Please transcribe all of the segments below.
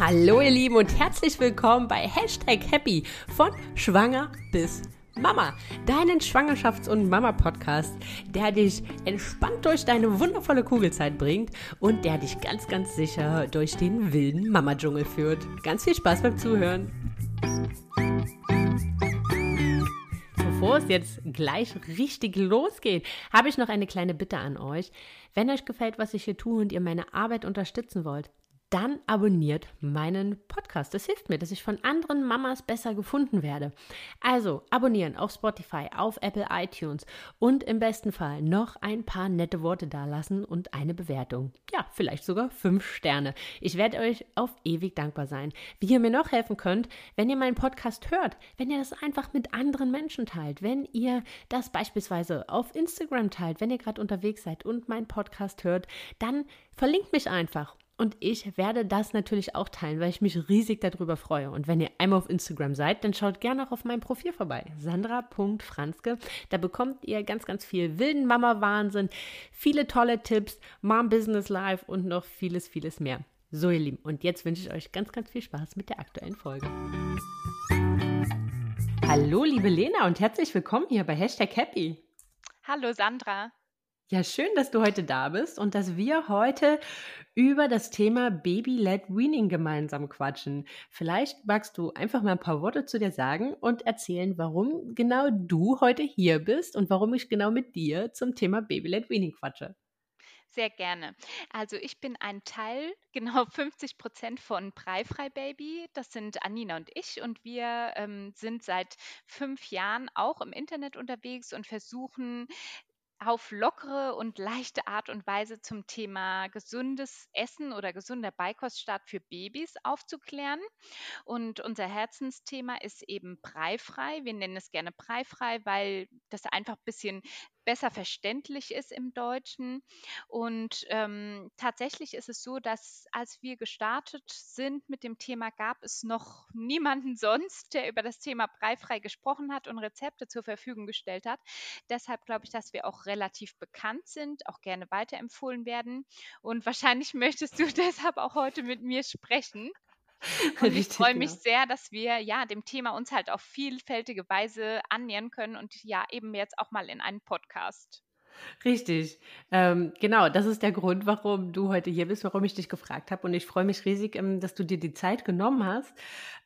Hallo ihr Lieben und herzlich willkommen bei Hashtag Happy von Schwanger bis Mama, deinen Schwangerschafts- und Mama-Podcast, der dich entspannt durch deine wundervolle Kugelzeit bringt und der dich ganz, ganz sicher durch den wilden Mama-Dschungel führt. Ganz viel Spaß beim Zuhören. Bevor es jetzt gleich richtig losgeht, habe ich noch eine kleine Bitte an euch. Wenn euch gefällt, was ich hier tue und ihr meine Arbeit unterstützen wollt, dann abonniert meinen Podcast. Das hilft mir, dass ich von anderen Mamas besser gefunden werde. Also abonnieren auf Spotify, auf Apple iTunes und im besten Fall noch ein paar nette Worte dalassen und eine Bewertung. Ja, vielleicht sogar fünf Sterne. Ich werde euch auf ewig dankbar sein. Wie ihr mir noch helfen könnt, wenn ihr meinen Podcast hört, wenn ihr das einfach mit anderen Menschen teilt, wenn ihr das beispielsweise auf Instagram teilt, wenn ihr gerade unterwegs seid und meinen Podcast hört, dann verlinkt mich einfach und ich werde das natürlich auch teilen, weil ich mich riesig darüber freue. Und wenn ihr einmal auf Instagram seid, dann schaut gerne auch auf meinem Profil vorbei. Sandra.franzke. Da bekommt ihr ganz, ganz viel wilden Mama-Wahnsinn, viele tolle Tipps, Mom Business Life und noch vieles, vieles mehr. So, ihr Lieben. Und jetzt wünsche ich euch ganz, ganz viel Spaß mit der aktuellen Folge. Hallo, liebe Lena und herzlich willkommen hier bei Hashtag Happy. Hallo, Sandra. Ja, schön, dass du heute da bist und dass wir heute über das Thema Baby-led Weaning gemeinsam quatschen. Vielleicht magst du einfach mal ein paar Worte zu dir sagen und erzählen, warum genau du heute hier bist und warum ich genau mit dir zum Thema Baby-led Weaning quatsche. Sehr gerne. Also ich bin ein Teil, genau 50 Prozent von Breifrei Baby. Das sind Anina und ich und wir ähm, sind seit fünf Jahren auch im Internet unterwegs und versuchen auf lockere und leichte Art und Weise zum Thema gesundes Essen oder gesunder Beikoststart für Babys aufzuklären. Und unser Herzensthema ist eben breifrei. Wir nennen es gerne breifrei, weil das einfach ein bisschen besser verständlich ist im Deutschen. Und ähm, tatsächlich ist es so, dass als wir gestartet sind mit dem Thema, gab es noch niemanden sonst, der über das Thema breifrei gesprochen hat und Rezepte zur Verfügung gestellt hat. Deshalb glaube ich, dass wir auch relativ bekannt sind, auch gerne weiterempfohlen werden. Und wahrscheinlich möchtest du deshalb auch heute mit mir sprechen. Und ich freue mich genau. sehr, dass wir ja dem Thema uns halt auf vielfältige Weise annähern können und ja eben jetzt auch mal in einen Podcast. Richtig. Ähm, genau, das ist der Grund, warum du heute hier bist, warum ich dich gefragt habe. Und ich freue mich riesig, ähm, dass du dir die Zeit genommen hast.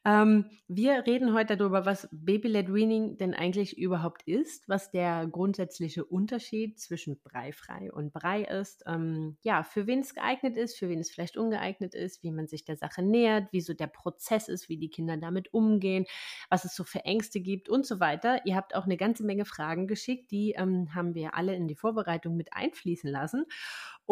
Ähm, wir reden heute darüber, was Baby-led Weaning denn eigentlich überhaupt ist, was der grundsätzliche Unterschied zwischen breifrei und Brei ist, ähm, ja, für wen es geeignet ist, für wen es vielleicht ungeeignet ist, wie man sich der Sache nähert, wie so der Prozess ist, wie die Kinder damit umgehen, was es so für Ängste gibt und so weiter. Ihr habt auch eine ganze Menge Fragen geschickt, die ähm, haben wir alle in die Vorbereitung mit einfließen lassen.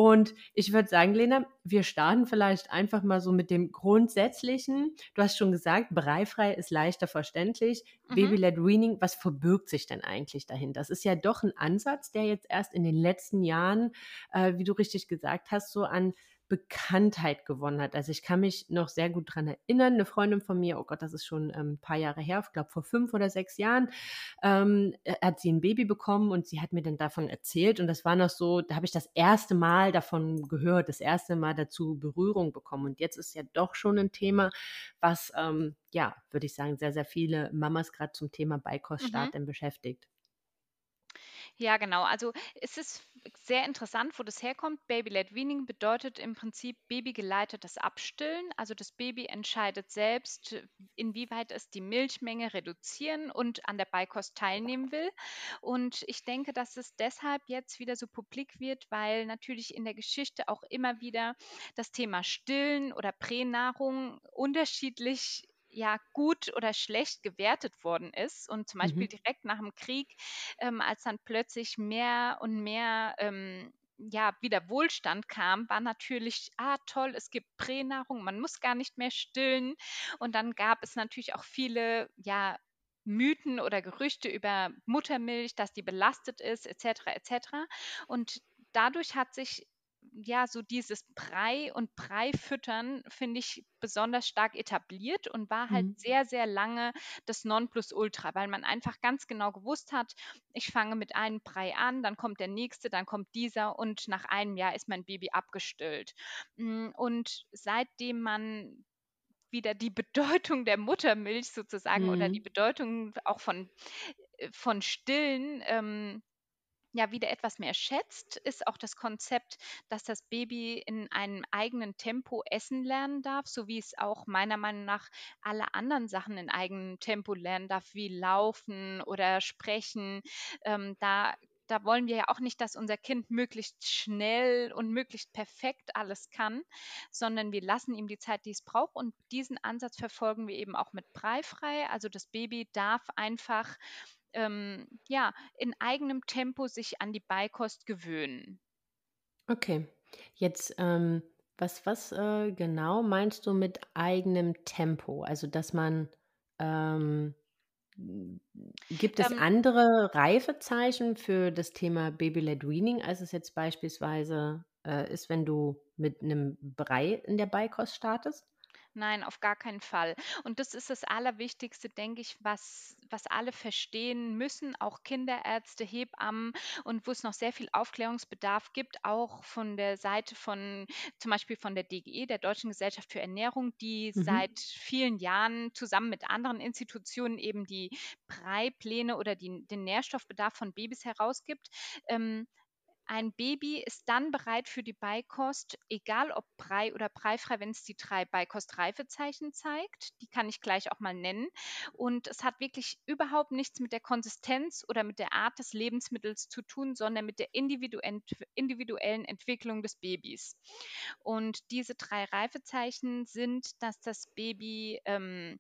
Und ich würde sagen, Lena, wir starten vielleicht einfach mal so mit dem Grundsätzlichen. Du hast schon gesagt, breifrei ist leichter verständlich. Mhm. Baby-led Weaning, was verbirgt sich denn eigentlich dahinter? Das ist ja doch ein Ansatz, der jetzt erst in den letzten Jahren, äh, wie du richtig gesagt hast, so an Bekanntheit gewonnen hat. Also ich kann mich noch sehr gut daran erinnern, eine Freundin von mir, oh Gott, das ist schon ähm, ein paar Jahre her, ich glaube vor fünf oder sechs Jahren, ähm, äh, hat sie ein Baby bekommen und sie hat mir dann davon erzählt und das war noch so, da habe ich das erste Mal davon gehört, das erste Mal dazu Berührung bekommen und jetzt ist ja doch schon ein Thema, was, ähm, ja, würde ich sagen, sehr, sehr viele Mamas gerade zum Thema Beikoststart mhm. beschäftigt. Ja, genau. Also es ist sehr interessant, wo das herkommt. Baby-led Weaning bedeutet im Prinzip babygeleitetes Abstillen. Also das Baby entscheidet selbst, inwieweit es die Milchmenge reduzieren und an der Beikost teilnehmen will. Und ich denke, dass es deshalb jetzt wieder so publik wird, weil natürlich in der Geschichte auch immer wieder das Thema Stillen oder Pränahrung unterschiedlich ja gut oder schlecht gewertet worden ist. Und zum Beispiel mhm. direkt nach dem Krieg, ähm, als dann plötzlich mehr und mehr ähm, ja, wieder Wohlstand kam, war natürlich, ah, toll, es gibt Pränahrung, man muss gar nicht mehr stillen. Und dann gab es natürlich auch viele, ja, Mythen oder Gerüchte über Muttermilch, dass die belastet ist, etc., etc. Und dadurch hat sich ja, so dieses Brei und Breifüttern finde ich besonders stark etabliert und war halt mhm. sehr, sehr lange das Nonplusultra, weil man einfach ganz genau gewusst hat, ich fange mit einem Brei an, dann kommt der nächste, dann kommt dieser und nach einem Jahr ist mein Baby abgestillt. Mm, und seitdem man wieder die Bedeutung der Muttermilch sozusagen mhm. oder die Bedeutung auch von, äh, von Stillen ähm, ja wieder etwas mehr schätzt, ist auch das Konzept, dass das Baby in einem eigenen Tempo essen lernen darf, so wie es auch meiner Meinung nach alle anderen Sachen in eigenem Tempo lernen darf, wie Laufen oder Sprechen. Ähm, da da wollen wir ja auch nicht, dass unser Kind möglichst schnell und möglichst perfekt alles kann, sondern wir lassen ihm die Zeit, die es braucht. Und diesen Ansatz verfolgen wir eben auch mit Breifrei. Also das Baby darf einfach ähm, ja, in eigenem Tempo sich an die Beikost gewöhnen. Okay, jetzt ähm, was, was äh, genau meinst du mit eigenem Tempo? Also, dass man ähm, gibt es ähm, andere Reifezeichen für das Thema Baby-led Weaning, als es jetzt beispielsweise äh, ist, wenn du mit einem Brei in der Beikost startest? Nein, auf gar keinen Fall. Und das ist das Allerwichtigste, denke ich, was, was alle verstehen müssen, auch Kinderärzte, Hebammen und wo es noch sehr viel Aufklärungsbedarf gibt, auch von der Seite von zum Beispiel von der DGE, der Deutschen Gesellschaft für Ernährung, die mhm. seit vielen Jahren zusammen mit anderen Institutionen eben die Breipläne oder die, den Nährstoffbedarf von Babys herausgibt. Ähm, ein Baby ist dann bereit für die Beikost, egal ob Brei oder breifrei, wenn es die drei Beikostreifezeichen zeigt. Die kann ich gleich auch mal nennen. Und es hat wirklich überhaupt nichts mit der Konsistenz oder mit der Art des Lebensmittels zu tun, sondern mit der individuellen Entwicklung des Babys. Und diese drei Reifezeichen sind, dass das Baby ähm,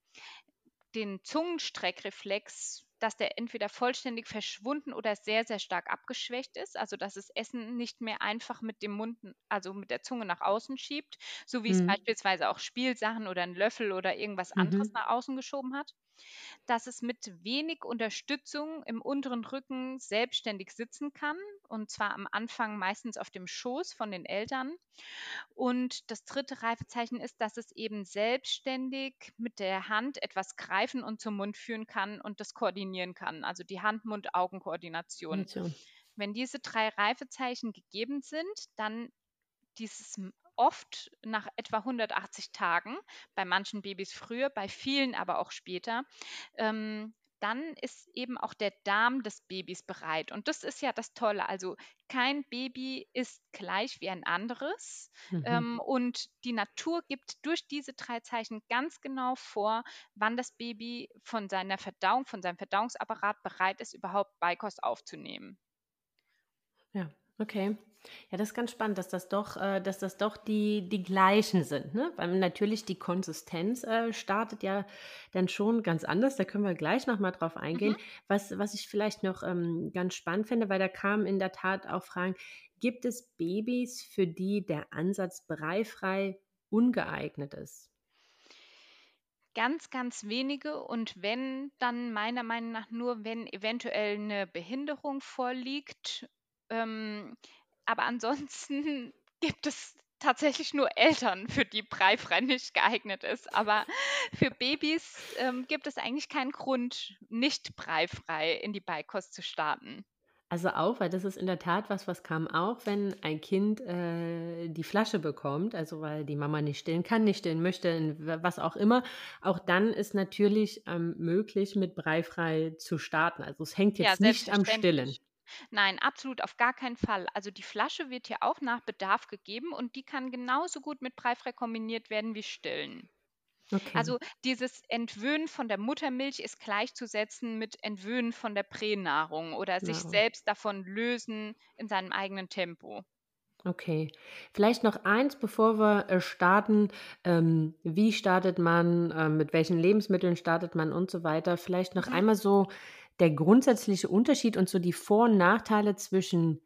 den Zungenstreckreflex dass der entweder vollständig verschwunden oder sehr, sehr stark abgeschwächt ist. Also dass es Essen nicht mehr einfach mit dem Mund, also mit der Zunge nach außen schiebt, so wie mhm. es beispielsweise auch Spielsachen oder ein Löffel oder irgendwas anderes mhm. nach außen geschoben hat. Dass es mit wenig Unterstützung im unteren Rücken selbstständig sitzen kann und zwar am Anfang meistens auf dem Schoß von den Eltern. Und das dritte Reifezeichen ist, dass es eben selbstständig mit der Hand etwas greifen und zum Mund führen kann und das koordinieren kann, also die Hand-Mund-Augen-Koordination. Wenn diese drei Reifezeichen gegeben sind, dann dieses oft nach etwa 180 Tagen, bei manchen Babys früher, bei vielen aber auch später, ähm, dann ist eben auch der Darm des Babys bereit. Und das ist ja das Tolle. Also kein Baby ist gleich wie ein anderes. Mhm. Ähm, und die Natur gibt durch diese drei Zeichen ganz genau vor, wann das Baby von seiner Verdauung, von seinem Verdauungsapparat bereit ist, überhaupt Beikost aufzunehmen. Ja, okay. Ja, das ist ganz spannend, dass das doch, äh, dass das doch die, die gleichen sind. Ne? Weil natürlich die Konsistenz äh, startet ja dann schon ganz anders. Da können wir gleich nochmal drauf eingehen. Mhm. Was, was ich vielleicht noch ähm, ganz spannend finde, weil da kamen in der Tat auch Fragen, gibt es Babys, für die der Ansatz breifrei ungeeignet ist? Ganz, ganz wenige und wenn, dann meiner Meinung nach nur, wenn eventuell eine Behinderung vorliegt. Ähm, aber ansonsten gibt es tatsächlich nur Eltern, für die breifrei nicht geeignet ist. Aber für Babys ähm, gibt es eigentlich keinen Grund, nicht breifrei in die Beikost zu starten. Also auch, weil das ist in der Tat was, was kam auch, wenn ein Kind äh, die Flasche bekommt, also weil die Mama nicht stillen kann, nicht stillen möchte, was auch immer. Auch dann ist natürlich ähm, möglich, mit breifrei zu starten. Also es hängt jetzt ja, nicht am Stillen. Nein, absolut auf gar keinen Fall. Also die Flasche wird ja auch nach Bedarf gegeben und die kann genauso gut mit breifrei kombiniert werden wie stillen. Okay. Also dieses Entwöhnen von der Muttermilch ist gleichzusetzen mit Entwöhnen von der Pränahrung oder sich ja. selbst davon lösen in seinem eigenen Tempo. Okay, vielleicht noch eins, bevor wir äh, starten. Ähm, wie startet man, äh, mit welchen Lebensmitteln startet man und so weiter. Vielleicht noch mhm. einmal so der grundsätzliche Unterschied und so die Vor- und Nachteile zwischen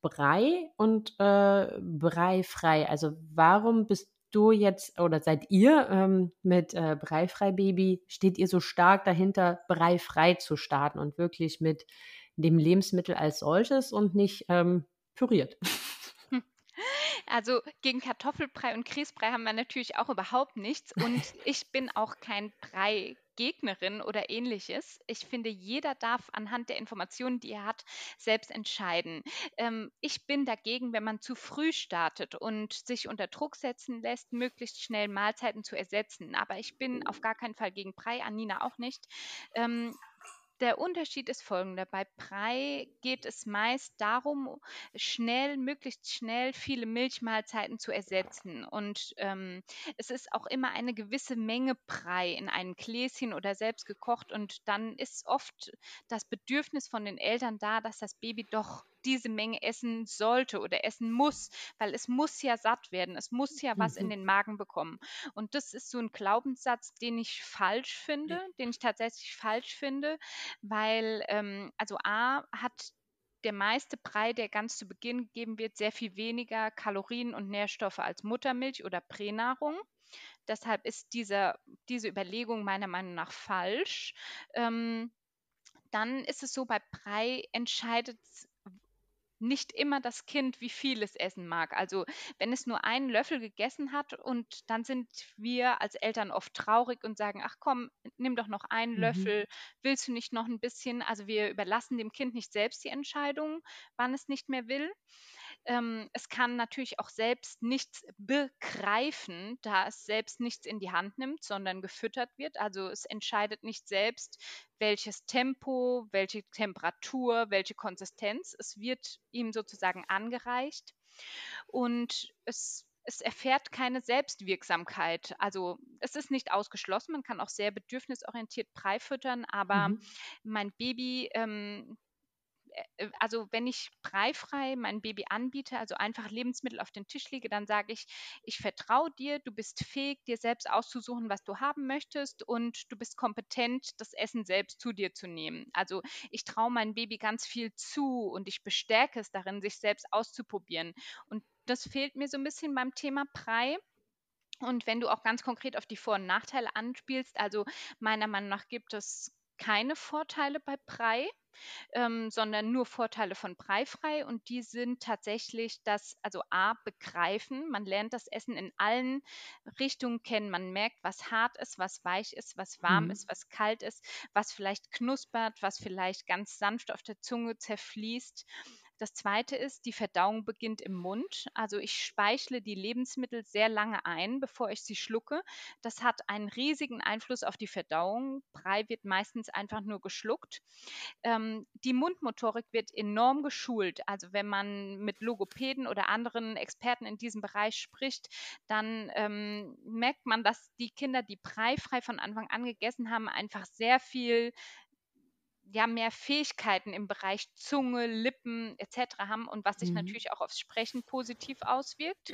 Brei und äh, Breifrei. Also warum bist du jetzt oder seid ihr ähm, mit äh, Breifrei Baby, steht ihr so stark dahinter, Breifrei zu starten und wirklich mit dem Lebensmittel als solches und nicht ähm, püriert? Also gegen Kartoffelbrei und Grießbrei haben wir natürlich auch überhaupt nichts. Und ich bin auch kein Brei. Gegnerin oder ähnliches. Ich finde, jeder darf anhand der Informationen, die er hat, selbst entscheiden. Ähm, ich bin dagegen, wenn man zu früh startet und sich unter Druck setzen lässt, möglichst schnell Mahlzeiten zu ersetzen. Aber ich bin auf gar keinen Fall gegen Brei, Anina auch nicht. Ähm, der Unterschied ist folgender. Bei Brei geht es meist darum, schnell, möglichst schnell viele Milchmahlzeiten zu ersetzen. Und ähm, es ist auch immer eine gewisse Menge Brei in einem Gläschen oder selbst gekocht. Und dann ist oft das Bedürfnis von den Eltern da, dass das Baby doch diese Menge essen sollte oder essen muss, weil es muss ja satt werden, es muss ja was mhm. in den Magen bekommen. Und das ist so ein Glaubenssatz, den ich falsch finde, den ich tatsächlich falsch finde, weil ähm, also A hat der meiste Brei, der ganz zu Beginn gegeben wird, sehr viel weniger Kalorien und Nährstoffe als Muttermilch oder Pränahrung. Deshalb ist diese, diese Überlegung meiner Meinung nach falsch. Ähm, dann ist es so, bei Brei entscheidet nicht immer das Kind, wie viel es essen mag. Also wenn es nur einen Löffel gegessen hat und dann sind wir als Eltern oft traurig und sagen, ach komm, nimm doch noch einen mhm. Löffel, willst du nicht noch ein bisschen? Also wir überlassen dem Kind nicht selbst die Entscheidung, wann es nicht mehr will. Ähm, es kann natürlich auch selbst nichts begreifen, da es selbst nichts in die Hand nimmt, sondern gefüttert wird. Also es entscheidet nicht selbst, welches Tempo, welche Temperatur, welche Konsistenz. Es wird ihm sozusagen angereicht und es es erfährt keine Selbstwirksamkeit. Also es ist nicht ausgeschlossen, man kann auch sehr bedürfnisorientiert Brei füttern, aber mhm. mein Baby ähm, äh, also wenn ich breifrei mein Baby anbiete, also einfach Lebensmittel auf den Tisch lege, dann sage ich, ich vertraue dir, du bist fähig, dir selbst auszusuchen, was du haben möchtest und du bist kompetent, das Essen selbst zu dir zu nehmen. Also ich traue meinem Baby ganz viel zu und ich bestärke es darin, sich selbst auszuprobieren. Und das fehlt mir so ein bisschen beim Thema Brei. Und wenn du auch ganz konkret auf die Vor- und Nachteile anspielst, also meiner Meinung nach gibt es keine Vorteile bei Brei ähm, sondern nur Vorteile von Breifrei und die sind tatsächlich das, also A, begreifen. Man lernt das Essen in allen Richtungen kennen. Man merkt, was hart ist, was weich ist, was warm mhm. ist, was kalt ist, was vielleicht knuspert, was vielleicht ganz sanft auf der Zunge zerfließt. Das zweite ist, die Verdauung beginnt im Mund. Also ich speichle die Lebensmittel sehr lange ein, bevor ich sie schlucke. Das hat einen riesigen Einfluss auf die Verdauung. Brei wird meistens einfach nur geschluckt. Ähm, die Mundmotorik wird enorm geschult. Also wenn man mit Logopäden oder anderen Experten in diesem Bereich spricht, dann ähm, merkt man, dass die Kinder, die breifrei von Anfang an gegessen haben, einfach sehr viel ja mehr Fähigkeiten im Bereich Zunge, Lippen etc. haben und was sich mhm. natürlich auch aufs Sprechen positiv auswirkt.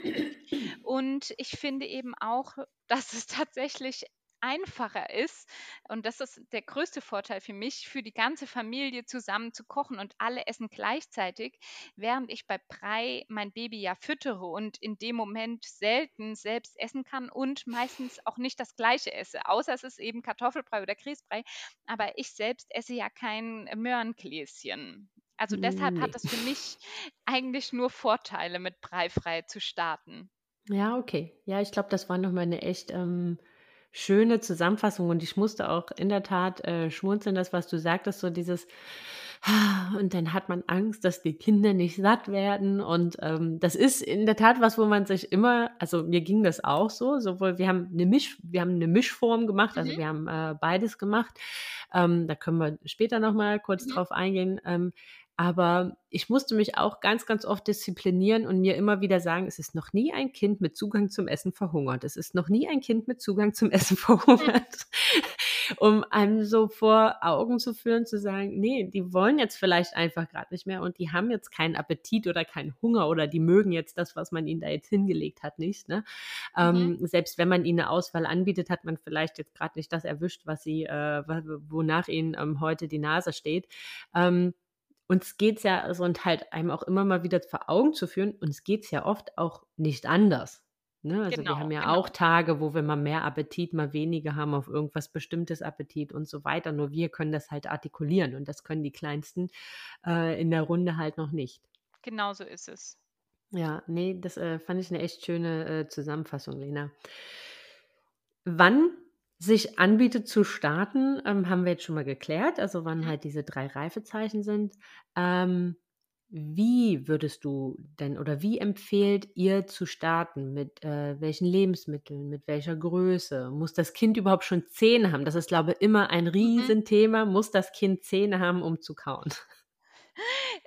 Und ich finde eben auch, dass es tatsächlich einfacher ist, und das ist der größte Vorteil für mich, für die ganze Familie zusammen zu kochen und alle essen gleichzeitig, während ich bei Brei mein Baby ja füttere und in dem Moment selten selbst essen kann und meistens auch nicht das gleiche esse, außer es ist eben Kartoffelbrei oder Grießbrei, aber ich selbst esse ja kein Möhrengläschen. Also deshalb hat es für mich eigentlich nur Vorteile, mit Breifrei zu starten. Ja, okay. Ja, ich glaube, das war nochmal eine echt ähm, schöne Zusammenfassung und ich musste auch in der Tat äh, schmunzeln, das, was du sagtest, so dieses, und dann hat man Angst, dass die Kinder nicht satt werden. Und ähm, das ist in der Tat was, wo man sich immer, also mir ging das auch so, sowohl wir haben eine Misch, wir haben eine Mischform gemacht, also mhm. wir haben äh, beides gemacht. Ähm, da können wir später nochmal kurz mhm. drauf eingehen. Ähm, aber ich musste mich auch ganz, ganz oft disziplinieren und mir immer wieder sagen, es ist noch nie ein Kind mit Zugang zum Essen verhungert. Es ist noch nie ein Kind mit Zugang zum Essen verhungert. um einem so vor Augen zu führen, zu sagen, nee, die wollen jetzt vielleicht einfach gerade nicht mehr und die haben jetzt keinen Appetit oder keinen Hunger oder die mögen jetzt das, was man ihnen da jetzt hingelegt hat, nicht. Ne? Mhm. Ähm, selbst wenn man ihnen eine Auswahl anbietet, hat man vielleicht jetzt gerade nicht das erwischt, was sie, äh, wonach ihnen ähm, heute die Nase steht. Ähm, uns geht es ja, also und halt einem auch immer mal wieder vor Augen zu führen, uns geht es ja oft auch nicht anders. Ne? Also genau, wir haben ja genau. auch Tage, wo wir mal mehr Appetit, mal weniger haben auf irgendwas bestimmtes Appetit und so weiter. Nur wir können das halt artikulieren und das können die Kleinsten äh, in der Runde halt noch nicht. Genau so ist es. Ja, ne, das, äh, fand ich 'ne echt schöne, äh, Zusammenfassung, Lena. Wann sich anbietet zu starten, ähm, haben wir jetzt schon mal geklärt, also wann halt diese 3 Reifezeichen sind. Ähm, wie würdest du denn oder wie empfehlt ihr zu starten? Mit, äh, welchen Lebensmitteln, mit welcher Größe? Muss das Kind überhaupt schon Zähne haben? Das ist, glaube immer ein Mhm. Riesenthema. Muss das Kind Zähne haben, um zu kauen?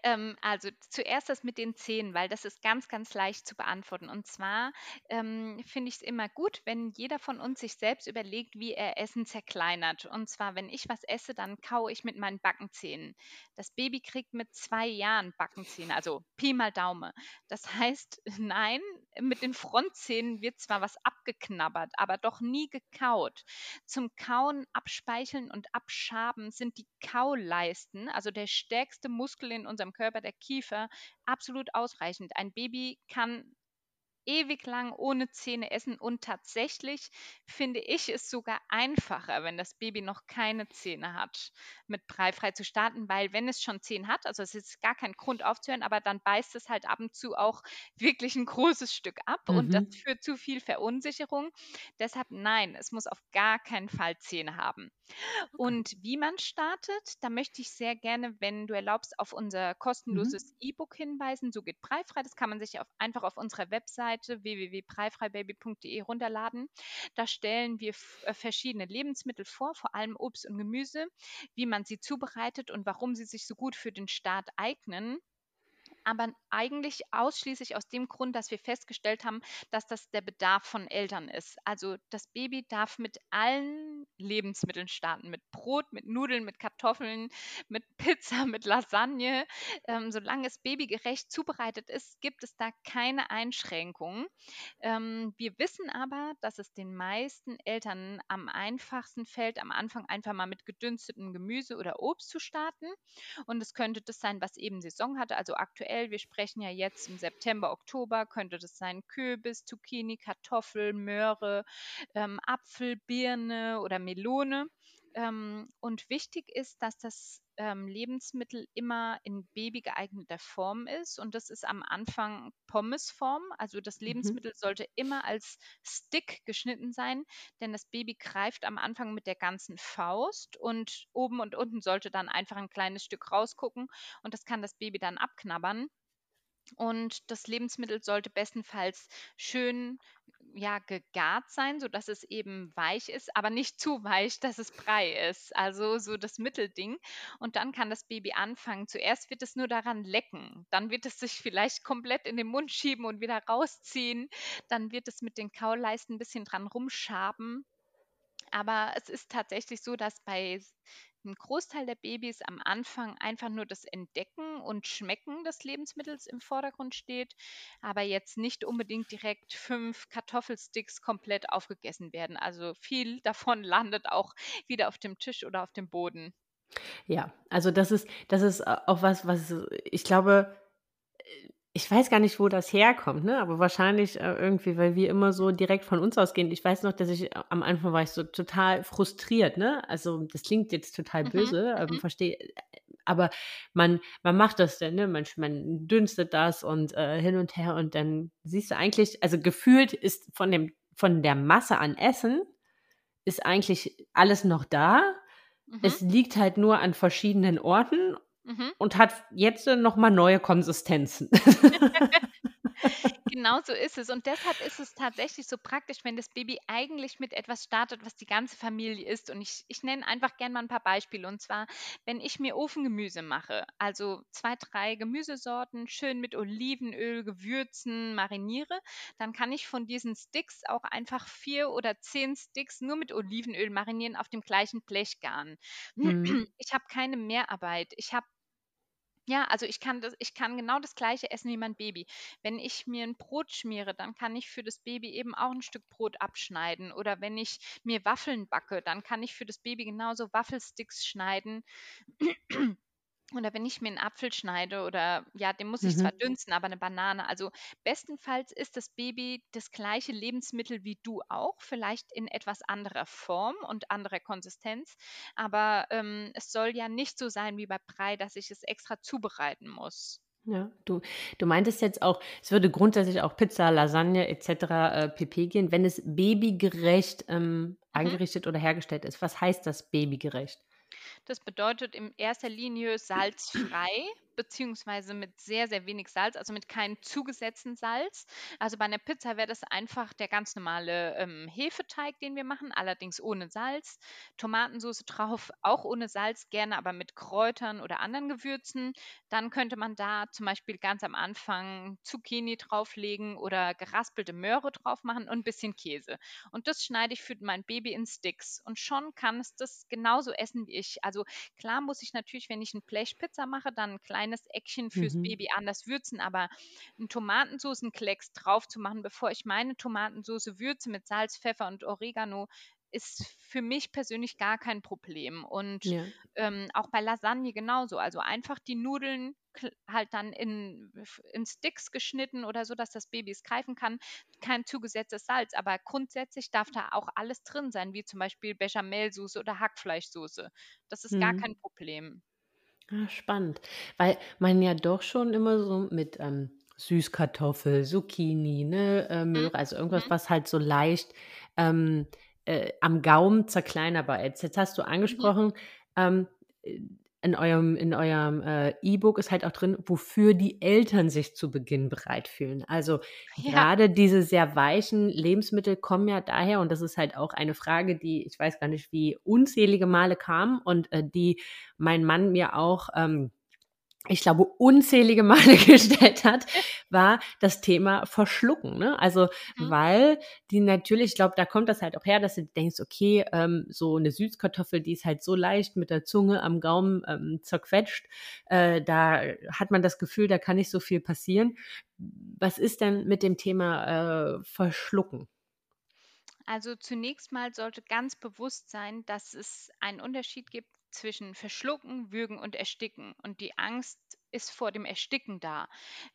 Ähm, also zuerst das mit den Zähnen, weil das ist ganz, ganz leicht zu beantworten. Und zwar ähm, finde ich es immer gut, wenn jeder von uns sich selbst überlegt, wie er Essen zerkleinert. Und zwar, wenn ich was esse, dann kaue ich mit meinen Backenzähnen. Das Baby kriegt mit zwei Jahren Backenzähne, also Pi mal Daumen. Das heißt, nein, mit den Frontzähnen wird zwar was abgeknabbert, aber doch nie gekaut. Zum Kauen, Abspeicheln und Abschaben sind die Kauleisten, also der stärkste Muskel in unserem Körper, der Kiefer, absolut ausreichend. Ein Baby kann ewig lang ohne Zähne essen und tatsächlich finde ich es sogar einfacher, wenn das Baby noch keine Zähne hat, mit breifrei zu starten, weil wenn es schon Zähne hat, also es ist gar kein Grund aufzuhören, aber dann beißt es halt ab und zu auch wirklich ein großes Stück ab und das Mhm. führt zu viel Verunsicherung. Deshalb nein, es muss auf gar keinen Fall Zähne haben. Okay. Und wie man startet, da möchte ich sehr gerne, wenn du erlaubst, auf unser Mhm. kostenloses E-Book hinweisen. So geht Breifrei. Das kann man sich auf, einfach auf unserer Webseite www.breifreibaby.de runterladen. Da stellen wir äh, verschiedene Lebensmittel vor, vor allem Obst und Gemüse, wie man sie zubereitet und warum sie sich so gut für den Start eignen aber eigentlich ausschließlich aus dem Grund, dass wir festgestellt haben, dass das der Bedarf von Eltern ist. Also das Baby darf mit allen Lebensmitteln starten, mit Brot, mit Nudeln, mit Kartoffeln, mit Pizza, mit Lasagne. Ähm, solange es babygerecht zubereitet ist, gibt es da keine Einschränkungen. Ähm, wir wissen aber, dass es den meisten Eltern am einfachsten fällt, am Anfang einfach mal mit gedünstetem Gemüse oder Obst zu starten. Und es könnte das sein, was eben Saison hatte. Also aktuell, wir sprechen ja jetzt im September, Oktober, könnte das sein Kürbis, Zucchini, Kartoffel, Möhre, ähm, Apfel, Birne oder Melone. Ähm, und wichtig ist, dass das ähm, Lebensmittel immer in babygeeigneter Form ist. Und das ist am Anfang Pommesform. Also das Mhm. Lebensmittel sollte immer als Stick geschnitten sein, denn das Baby greift am Anfang mit der ganzen Faust und oben und unten sollte dann einfach ein kleines Stück rausgucken und das kann das Baby dann abknabbern. Und das Lebensmittel sollte bestenfalls schön ja, gegart sein, sodass es eben weich ist, aber nicht zu weich, dass es Brei ist. Also so das Mittelding. Und dann kann das Baby anfangen. Zuerst wird es nur daran lecken. Dann wird es sich vielleicht komplett in den Mund schieben und wieder rausziehen. Dann wird es mit den Kauleisten ein bisschen dran rumschaben. Aber es ist tatsächlich so, dass bei einem Großteil der Babys am Anfang einfach nur das Entdecken und Schmecken des Lebensmittels im Vordergrund steht, aber jetzt nicht unbedingt direkt fünf Kartoffelsticks komplett aufgegessen werden. Also viel davon landet auch wieder auf dem Tisch oder auf dem Boden. Ja, also das ist das ist a auch was, was ich glaube ich weiß gar nicht, wo das herkommt, ne, aber wahrscheinlich, äh, irgendwie, weil wir immer so direkt von uns ausgehen. Ich weiß noch, dass ich a am Anfang war ich so total frustriert, ne? Also, das klingt jetzt total Mhm, böse, ähm, mhm, verstehe aber man man macht das dann, ne? Man man dünstet das und, äh, hin und her und dann siehst du eigentlich also, gefühlt ist von dem von der Masse an Essen ist eigentlich alles noch da. mhm, Es liegt halt nur an verschiedenen Orten mhm. und hat jetzt noch mal neue Konsistenzen. Genau so ist es. Und deshalb ist es tatsächlich so praktisch, wenn das Baby eigentlich mit etwas startet, was die ganze Familie isst. Und ich, ich nenne einfach gerne mal ein paar Beispiele. Und zwar, wenn ich mir Ofengemüse mache, also zwei, drei Gemüsesorten schön mit Olivenöl, Gewürzen mariniere, dann kann ich von diesen Sticks auch einfach vier oder zehn Sticks nur mit Olivenöl marinieren auf dem gleichen Blech garen. Mhm. Ich habe keine Mehrarbeit. Ich habe ja, also ich kann das ich kann genau das Gleiche essen wie mein Baby. Wenn ich mir ein Brot schmiere, dann kann ich für das Baby eben auch ein Stück Brot abschneiden. Oder wenn ich mir Waffeln backe, dann kann ich für das Baby genauso Waffelsticks schneiden. Oder wenn ich mir einen Apfel schneide oder ja, den muss ich zwar Mhm. dünsten, aber eine Banane. Also, bestenfalls ist das Baby das gleiche Lebensmittel wie du auch, vielleicht in etwas anderer Form und anderer Konsistenz. Aber, ähm, es soll ja nicht so sein wie bei Brei, dass ich es extra zubereiten muss. Ja, du, du meintest jetzt auch, es würde grundsätzlich auch Pizza, Lasagne etc. Äh, pp gehen, wenn es babygerecht ähm, mhm. eingerichtet oder hergestellt ist. Was heißt das babygerecht? Das bedeutet in erster Linie salzfrei beziehungsweise mit sehr, sehr wenig Salz, also mit keinem zugesetzten Salz. Also bei einer Pizza wäre das einfach der ganz normale ähm, Hefeteig, den wir machen, allerdings ohne Salz. Tomatensauce drauf, auch ohne Salz, gerne aber mit Kräutern oder anderen Gewürzen. Dann könnte man da zum Beispiel ganz am Anfang Zucchini drauflegen oder geraspelte Möhre drauf machen und ein bisschen Käse. Und das schneide ich für mein Baby in Sticks. Und schon kann es das genauso essen wie ich. Also klar muss ich natürlich, wenn ich eine Blechpizza mache, dann ein kleines kleines Eckchen fürs mhm. Baby anders würzen, aber einen Tomatensoßenklecks drauf zu machen, bevor ich meine Tomatensoße würze mit Salz, Pfeffer und Oregano, ist für mich persönlich gar kein Problem. Und ja. ähm, auch bei Lasagne genauso. Also einfach die Nudeln halt dann in, in Sticks geschnitten oder so, dass das Baby es greifen kann. Kein zugesetztes Salz, aber grundsätzlich darf da auch alles drin sein, wie zum Beispiel Bechamelsoße oder Hackfleischsoße. Das ist mhm. gar kein Problem. Ah, spannend, weil man ja doch schon immer so mit ähm, Süßkartoffel, Zucchini, ne, äh, Möhre, also irgendwas, mhm. was halt so leicht ähm, äh, am Gaumen zerkleinerbar ist. Jetzt hast du mhm. angesprochen, ähm, in eurem, in eurem äh, E-Book ist halt auch drin, wofür die Eltern sich zu Beginn bereit fühlen. Also ja. gerade diese sehr weichen Lebensmittel kommen ja daher, und das ist halt auch eine Frage, die ich weiß gar nicht, wie unzählige Male kam und äh, die mein Mann mir auch ähm, ich glaube, unzählige Male gestellt hat, war das Thema Verschlucken. Ne? Also, mhm. weil die natürlich, ich glaube, da kommt das halt auch her, dass du denkst, okay, ähm, so eine Süßkartoffel, die ist halt so leicht mit der Zunge am Gaumen ähm, zerquetscht. Äh, da hat man das Gefühl, da kann nicht so viel passieren. Was ist denn mit dem Thema äh, Verschlucken? Also zunächst mal sollte ganz bewusst sein, dass es einen Unterschied gibt zwischen Verschlucken, Würgen und Ersticken. Und die Angst ist vor dem Ersticken da.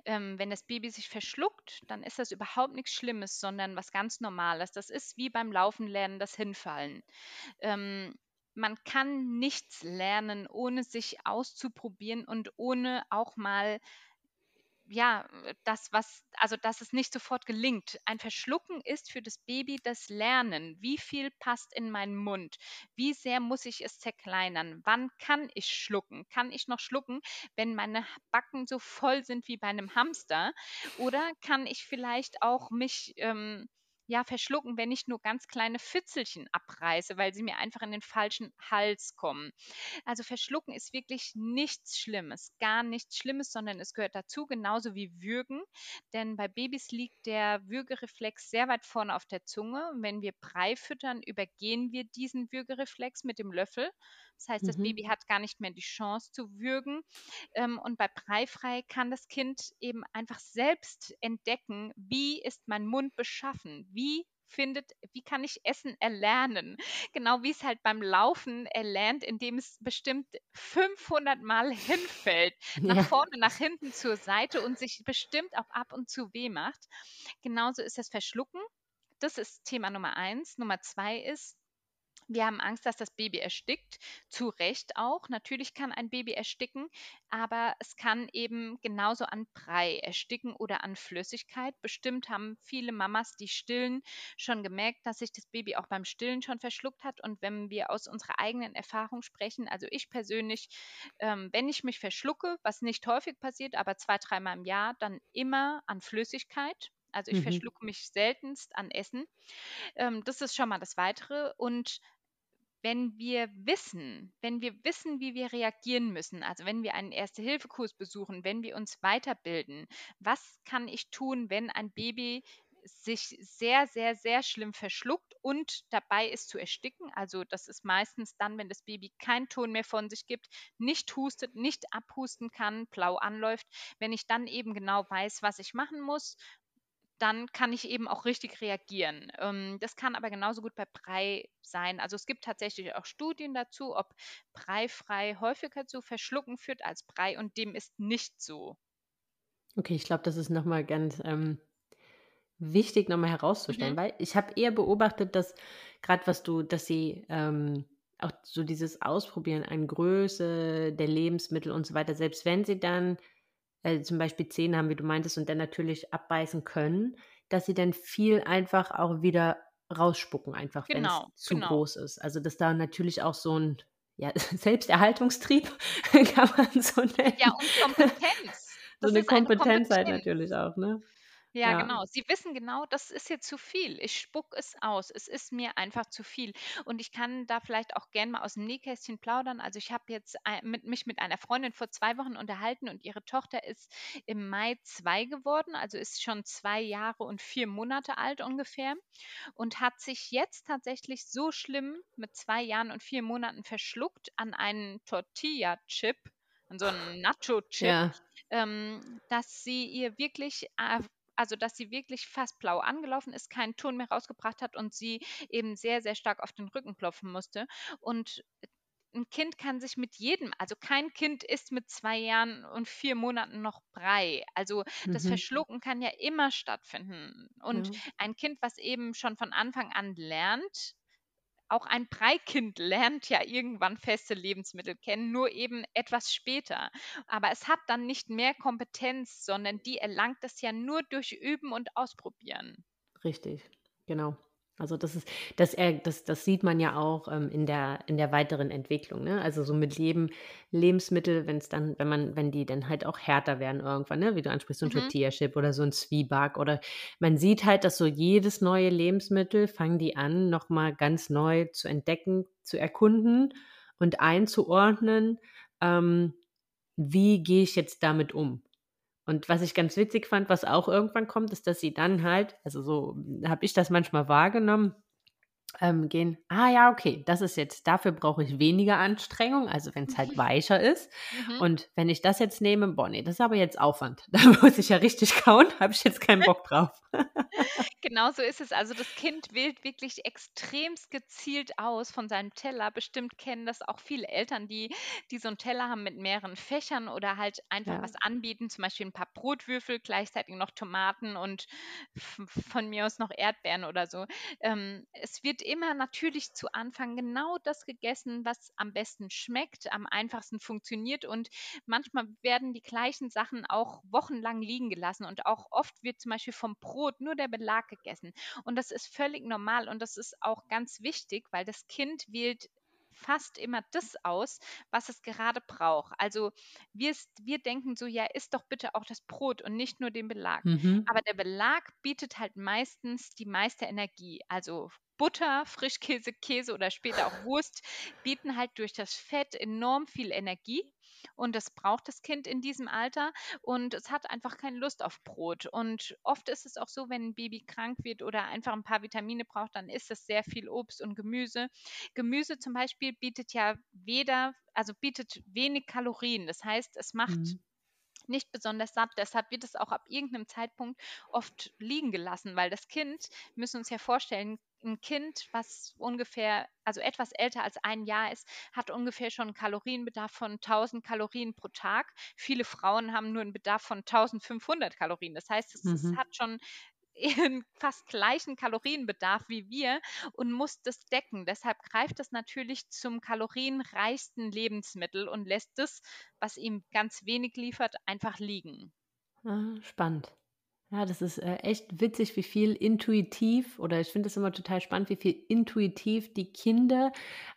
Ähm, wenn das Baby sich verschluckt, dann ist das überhaupt nichts Schlimmes, sondern was ganz Normales. Das ist wie beim Laufen lernen, das Hinfallen. Ähm, man kann nichts lernen, ohne sich auszuprobieren und ohne auch mal ja, das, was, also dass es nicht sofort gelingt. Ein Verschlucken ist für das Baby das Lernen. Wie viel passt in meinen Mund? Wie sehr muss ich es zerkleinern? Wann kann ich schlucken? Kann ich noch schlucken, wenn meine Backen so voll sind wie bei einem Hamster? Oder kann ich vielleicht auch mich ähm, ja, verschlucken, wenn ich nur ganz kleine Fitzelchen abreiße, weil sie mir einfach in den falschen Hals kommen. Also verschlucken ist wirklich nichts Schlimmes, gar nichts Schlimmes, sondern es gehört dazu, genauso wie Würgen. Denn bei Babys liegt der Würgereflex sehr weit vorne auf der Zunge. Wenn wir Brei füttern, übergehen wir diesen Würgereflex mit dem Löffel. Das heißt, das mhm. Baby hat gar nicht mehr die Chance zu würgen. Ähm, und bei Breifrei kann das Kind eben einfach selbst entdecken, wie ist mein Mund beschaffen, wie findet, wie kann ich Essen erlernen? Genau wie es halt beim Laufen erlernt, indem es bestimmt 500 Mal hinfällt, nach ja. vorne, nach hinten, zur Seite und sich bestimmt auch ab und zu weh macht. Genauso ist das Verschlucken. Das ist Thema Nummer eins. Nummer zwei ist, wir haben Angst, dass das Baby erstickt. Zu Recht auch. Natürlich kann ein Baby ersticken, aber es kann eben genauso an Brei ersticken oder an Flüssigkeit. Bestimmt haben viele Mamas, die stillen, schon gemerkt, dass sich das Baby auch beim Stillen schon verschluckt hat. Und wenn wir aus unserer eigenen Erfahrung sprechen, also ich persönlich, ähm, wenn ich mich verschlucke, was nicht häufig passiert, aber zwei, dreimal im Jahr, dann immer an Flüssigkeit. Also ich mhm. verschlucke mich seltenst an Essen. Ähm, das ist schon mal das Weitere. Und wenn wir wissen, wenn wir wissen, wie wir reagieren müssen, also wenn wir einen Erste-Hilfe-Kurs besuchen, wenn wir uns weiterbilden, was kann ich tun, wenn ein Baby sich sehr, sehr, sehr schlimm verschluckt und dabei ist zu ersticken. Also das ist meistens dann, wenn das Baby keinen Ton mehr von sich gibt, nicht hustet, nicht abhusten kann, blau anläuft. Wenn ich dann eben genau weiß, was ich machen muss dann kann ich eben auch richtig reagieren. Ähm, das kann aber genauso gut bei Brei sein. Also es gibt tatsächlich auch Studien dazu, ob breifrei häufiger zu Verschlucken führt als Brei und dem ist nicht so. Okay, ich glaube, das ist nochmal ganz ähm, wichtig, nochmal herauszustellen, mhm. weil ich habe eher beobachtet, dass gerade was du, dass sie ähm, auch so dieses Ausprobieren an Größe der Lebensmittel und so weiter, selbst wenn sie dann äh, zum Beispiel Zähne haben, wie du meintest, und dann natürlich abbeißen können, dass sie dann viel einfach auch wieder rausspucken, einfach wenn es Genau, zu genau. groß ist. Also dass da natürlich auch so ein ja, Selbsterhaltungstrieb kann man so Ja, nennen. und Kompetenz. So Das eine ist eine Kompetenz halt Kompetenz. natürlich auch, ne? Ja, Ja. genau. Sie wissen genau, das ist jetzt zu viel. Ich spuck es aus. Es ist mir einfach zu viel. Und ich kann da vielleicht auch gern mal aus dem Nähkästchen plaudern. Also ich habe jetzt ei- mit, mich mit einer Freundin vor zwei Wochen unterhalten und ihre Tochter ist im Mai zwei geworden, also ist schon zwei Jahre und vier Monate alt ungefähr und hat sich jetzt tatsächlich so schlimm mit zwei Jahren und vier Monaten verschluckt an einen Tortilla-Chip, an so einen Nacho-Chip, Ja. ähm, dass sie ihr wirklich, äh, also dass sie wirklich fast blau angelaufen ist, keinen Ton mehr rausgebracht hat und sie eben sehr, sehr stark auf den Rücken klopfen musste. Und ein Kind kann sich mit jedem, also kein Kind isst mit zwei Jahren und vier Monaten noch Brei. Also das Mhm. Verschlucken kann ja immer stattfinden. Und Ja. ein Kind, was eben schon von Anfang an lernt, auch ein Breikind lernt ja irgendwann feste Lebensmittel kennen, nur eben etwas später. Aber es hat dann nicht mehr Kompetenz, sondern die erlangt es ja nur durch Üben und Ausprobieren. Richtig, genau. Also das ist, das, das, das sieht man ja auch ähm, in der, in der weiteren Entwicklung, ne? Also so mit Leben, Lebensmittel, wenn es dann, wenn man, wenn die dann halt auch härter werden irgendwann, ne? Wie du ansprichst, so ein Mhm. Tortilla-Chip oder so ein Zwieback oder man sieht halt, dass so jedes neue Lebensmittel fangen die an, nochmal ganz neu zu entdecken, zu erkunden und einzuordnen, ähm, wie gehe ich jetzt damit um? Und was ich ganz witzig fand, was auch irgendwann kommt, ist, dass sie dann halt, also so habe ich das manchmal wahrgenommen, ähm, gehen, ah ja, okay, das ist jetzt, dafür brauche ich weniger Anstrengung, also wenn es halt weicher ist. Mhm. Und wenn ich das jetzt nehme, boah, nee, das ist aber jetzt Aufwand. Da muss ich ja richtig kauen, habe ich jetzt keinen Bock drauf. Genau so ist es. Also das Kind wählt wirklich extremst gezielt aus von seinem Teller. Bestimmt kennen das auch viele Eltern, die, die so einen Teller haben mit mehreren Fächern oder halt einfach Ja. was anbieten, zum Beispiel ein paar Brotwürfel, gleichzeitig noch Tomaten und von mir aus noch Erdbeeren oder so. Ähm, es wird immer natürlich zu Anfang genau das gegessen, was am besten schmeckt, am einfachsten funktioniert und manchmal werden die gleichen Sachen auch wochenlang liegen gelassen und auch oft wird zum Beispiel vom Brot nur der Belag gegessen. Und das ist völlig normal und das ist auch ganz wichtig, weil das Kind wählt fast immer das aus, was es gerade braucht. Also wir, wir denken so, ja, isst doch bitte auch das Brot und nicht nur den Belag. Mhm. Aber der Belag bietet halt meistens die meiste Energie. Also Butter, Frischkäse, Käse oder später auch Wurst bieten halt durch das Fett enorm viel Energie. Und das braucht das Kind in diesem Alter und es hat einfach keine Lust auf Brot. Und oft ist es auch so, wenn ein Baby krank wird oder einfach ein paar Vitamine braucht, dann ist es sehr viel Obst und Gemüse. Gemüse zum Beispiel bietet ja weder, also bietet wenig Kalorien. Das heißt, es macht Mhm. Nicht besonders satt. Deshalb wird es auch ab irgendeinem Zeitpunkt oft liegen gelassen, weil das Kind, wir müssen uns ja vorstellen, ein Kind, was ungefähr, also etwas älter als ein Jahr ist, hat ungefähr schon einen Kalorienbedarf von 1000 Kalorien pro Tag. Viele Frauen haben nur einen Bedarf von 1500 Kalorien. Das heißt, es, es Mhm. hat schon fast gleichen Kalorienbedarf wie wir und muss das decken. Deshalb greift es natürlich zum kalorienreichsten Lebensmittel und lässt das, was ihm ganz wenig liefert, einfach liegen. Ah, spannend. Ja, das ist äh, echt witzig, wie viel intuitiv, oder ich finde es immer total spannend, wie viel intuitiv die Kinder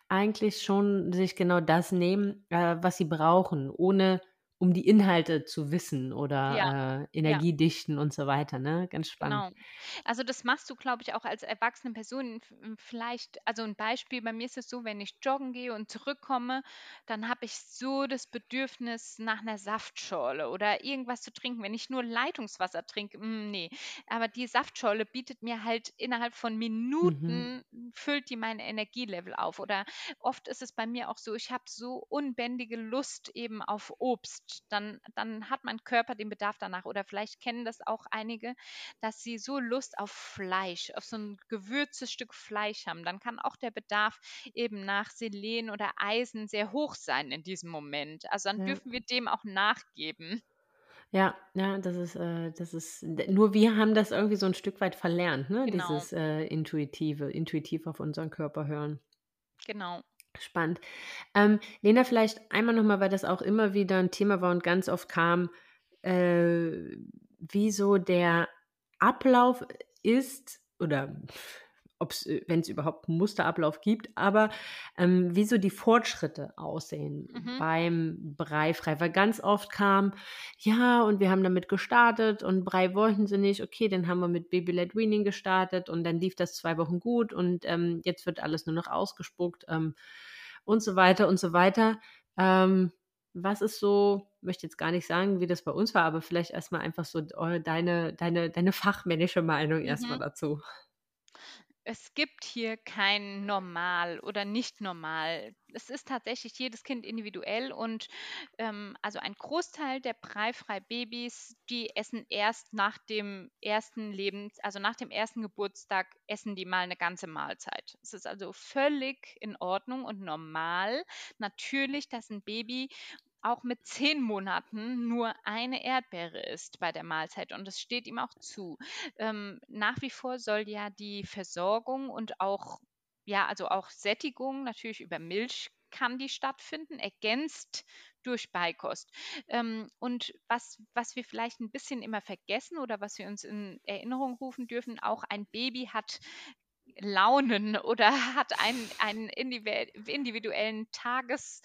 eigentlich schon sich genau das nehmen, äh, was sie brauchen, ohne um die Inhalte zu wissen Ja, oder äh, ja. Energiedichten und so weiter, ne? Ganz spannend. Genau. Also das machst du, glaube ich, auch als erwachsene Person f- m, vielleicht, also ein Beispiel, bei mir ist es so, wenn ich joggen gehe und zurückkomme, dann habe ich so das Bedürfnis nach einer Saftschorle oder irgendwas zu trinken. Wenn ich nur Leitungswasser trinke, mm, nee. Aber die Saftschorle bietet mir halt innerhalb von Mhm. Minuten, füllt die mein Energielevel auf. Oder oft ist es bei mir auch so, ich habe so unbändige Lust eben auf Obst. Dann, dann hat mein Körper den Bedarf danach. Oder vielleicht kennen das auch einige, dass sie so Lust auf Fleisch, auf so ein gewürztes Stück Fleisch haben. Dann kann auch der Bedarf eben nach Selen oder Eisen sehr hoch sein in diesem Moment. Also dann Ja. dürfen wir dem auch nachgeben. Ja, ja, das ist, äh, das ist, nur wir haben das irgendwie so ein Stück weit verlernt, ne? Genau, Dieses äh, Intuitive, intuitiv auf unseren Körper hören. genau. Spannend. Ähm, Lena, vielleicht einmal nochmal, weil das auch immer wieder ein Thema war und ganz oft kam, äh, wie so der Ablauf ist oder wenn es überhaupt einen Musterablauf gibt, aber ähm, wie so die Fortschritte aussehen mhm. beim Breifrei. Weil ganz oft kam, ja, und wir haben damit gestartet und Brei wollten sie nicht, okay, dann haben wir mit Baby-led Weaning gestartet und dann lief das zwei Wochen gut und ähm, jetzt wird alles nur noch ausgespuckt ähm, und so weiter und so weiter. Ähm, was ist so, möchte jetzt gar nicht sagen, wie das bei uns war, aber vielleicht erstmal einfach so deine, deine, deine fachmännische Meinung mhm. erstmal dazu es gibt hier kein normal oder nicht normal. Es ist tatsächlich jedes Kind individuell und ähm, also ein Großteil der breifrei Babys, die essen erst nach dem ersten Lebens, also nach dem ersten Geburtstag, essen die mal eine ganze Mahlzeit. Es ist also völlig in Ordnung und normal. Natürlich, dass ein Baby auch mit zehn Monaten nur eine Erdbeere isst bei der Mahlzeit und es steht ihm auch zu. Ähm, nach wie vor soll ja die Versorgung und auch, ja, also auch Sättigung natürlich über Milch kann die stattfinden, ergänzt durch Beikost. Ähm, und was, was wir vielleicht ein bisschen immer vergessen oder was wir uns in Erinnerung rufen dürfen, auch ein Baby hat Launen oder hat einen, einen individuellen Tages,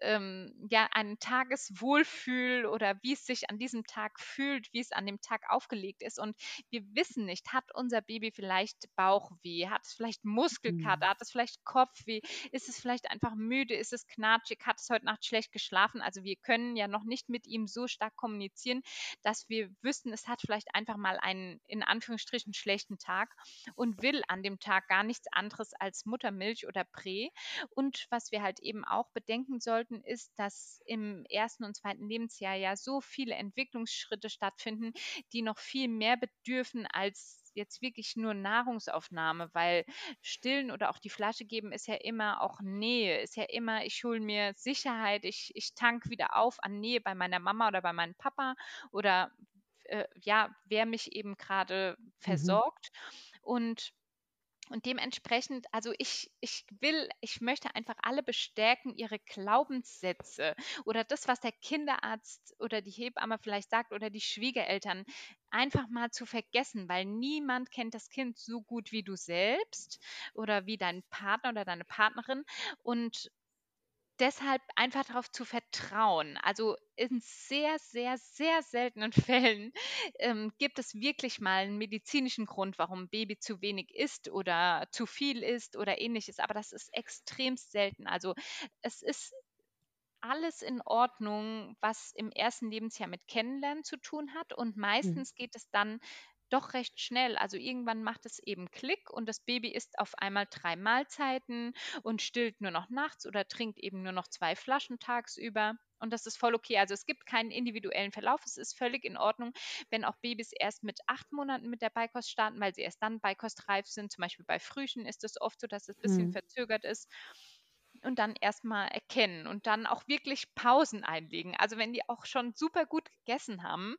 ähm, ja, einen Tageswohlfühl oder wie es sich an diesem Tag fühlt, wie es an dem Tag aufgelegt ist. Und wir wissen nicht, hat unser Baby vielleicht Bauchweh, hat es vielleicht Muskelkater, mhm. hat es vielleicht Kopfweh, ist es vielleicht einfach müde, ist es knatschig, hat es heute Nacht schlecht geschlafen. Also wir können ja noch nicht mit ihm so stark kommunizieren, dass wir wüssten, es hat vielleicht einfach mal einen in Anführungsstrichen schlechten Tag und will an dem Tag gar nichts anderes als Muttermilch oder Prä. Und was wir halt eben auch bedenken sollten, ist, dass im ersten und zweiten Lebensjahr ja so viele Entwicklungsschritte stattfinden, die noch viel mehr bedürfen als jetzt wirklich nur Nahrungsaufnahme, weil stillen oder auch die Flasche geben ist ja immer auch Nähe, ist ja immer, ich hole mir Sicherheit, ich, ich tank wieder auf an Nähe bei meiner Mama oder bei meinem Papa oder äh, ja, wer mich eben gerade mhm. versorgt. Mhm. Und und dementsprechend, also ich, ich will, ich möchte einfach alle bestärken, ihre Glaubenssätze oder das, was der Kinderarzt oder die Hebamme vielleicht sagt oder die Schwiegereltern, einfach mal zu vergessen, weil niemand kennt das Kind so gut wie du selbst oder wie dein Partner oder deine Partnerin. Und deshalb einfach darauf zu vertrauen. Also in sehr, sehr, sehr seltenen Fällen ähm, gibt es wirklich mal einen medizinischen Grund, warum ein Baby zu wenig isst oder zu viel isst oder ähnliches. Aber das ist extrem selten. Also es ist alles in Ordnung, was im ersten Lebensjahr mit Kennenlernen zu tun hat. Und mhm. meistens geht es dann doch recht schnell. Also irgendwann macht es eben Klick und das Baby isst auf einmal drei Mahlzeiten und stillt nur noch nachts oder trinkt eben nur noch zwei Flaschen tagsüber. Und das ist voll okay. Also es gibt keinen individuellen Verlauf. Es ist völlig in Ordnung, wenn auch Babys erst mit acht Monaten mit der Beikost starten, weil sie erst dann beikostreif sind. Zum Beispiel bei Frühchen ist es oft so, dass es ein bisschen mhm. verzögert ist und dann erstmal erkennen und dann auch wirklich Pausen einlegen. Also wenn die auch schon super gut gegessen haben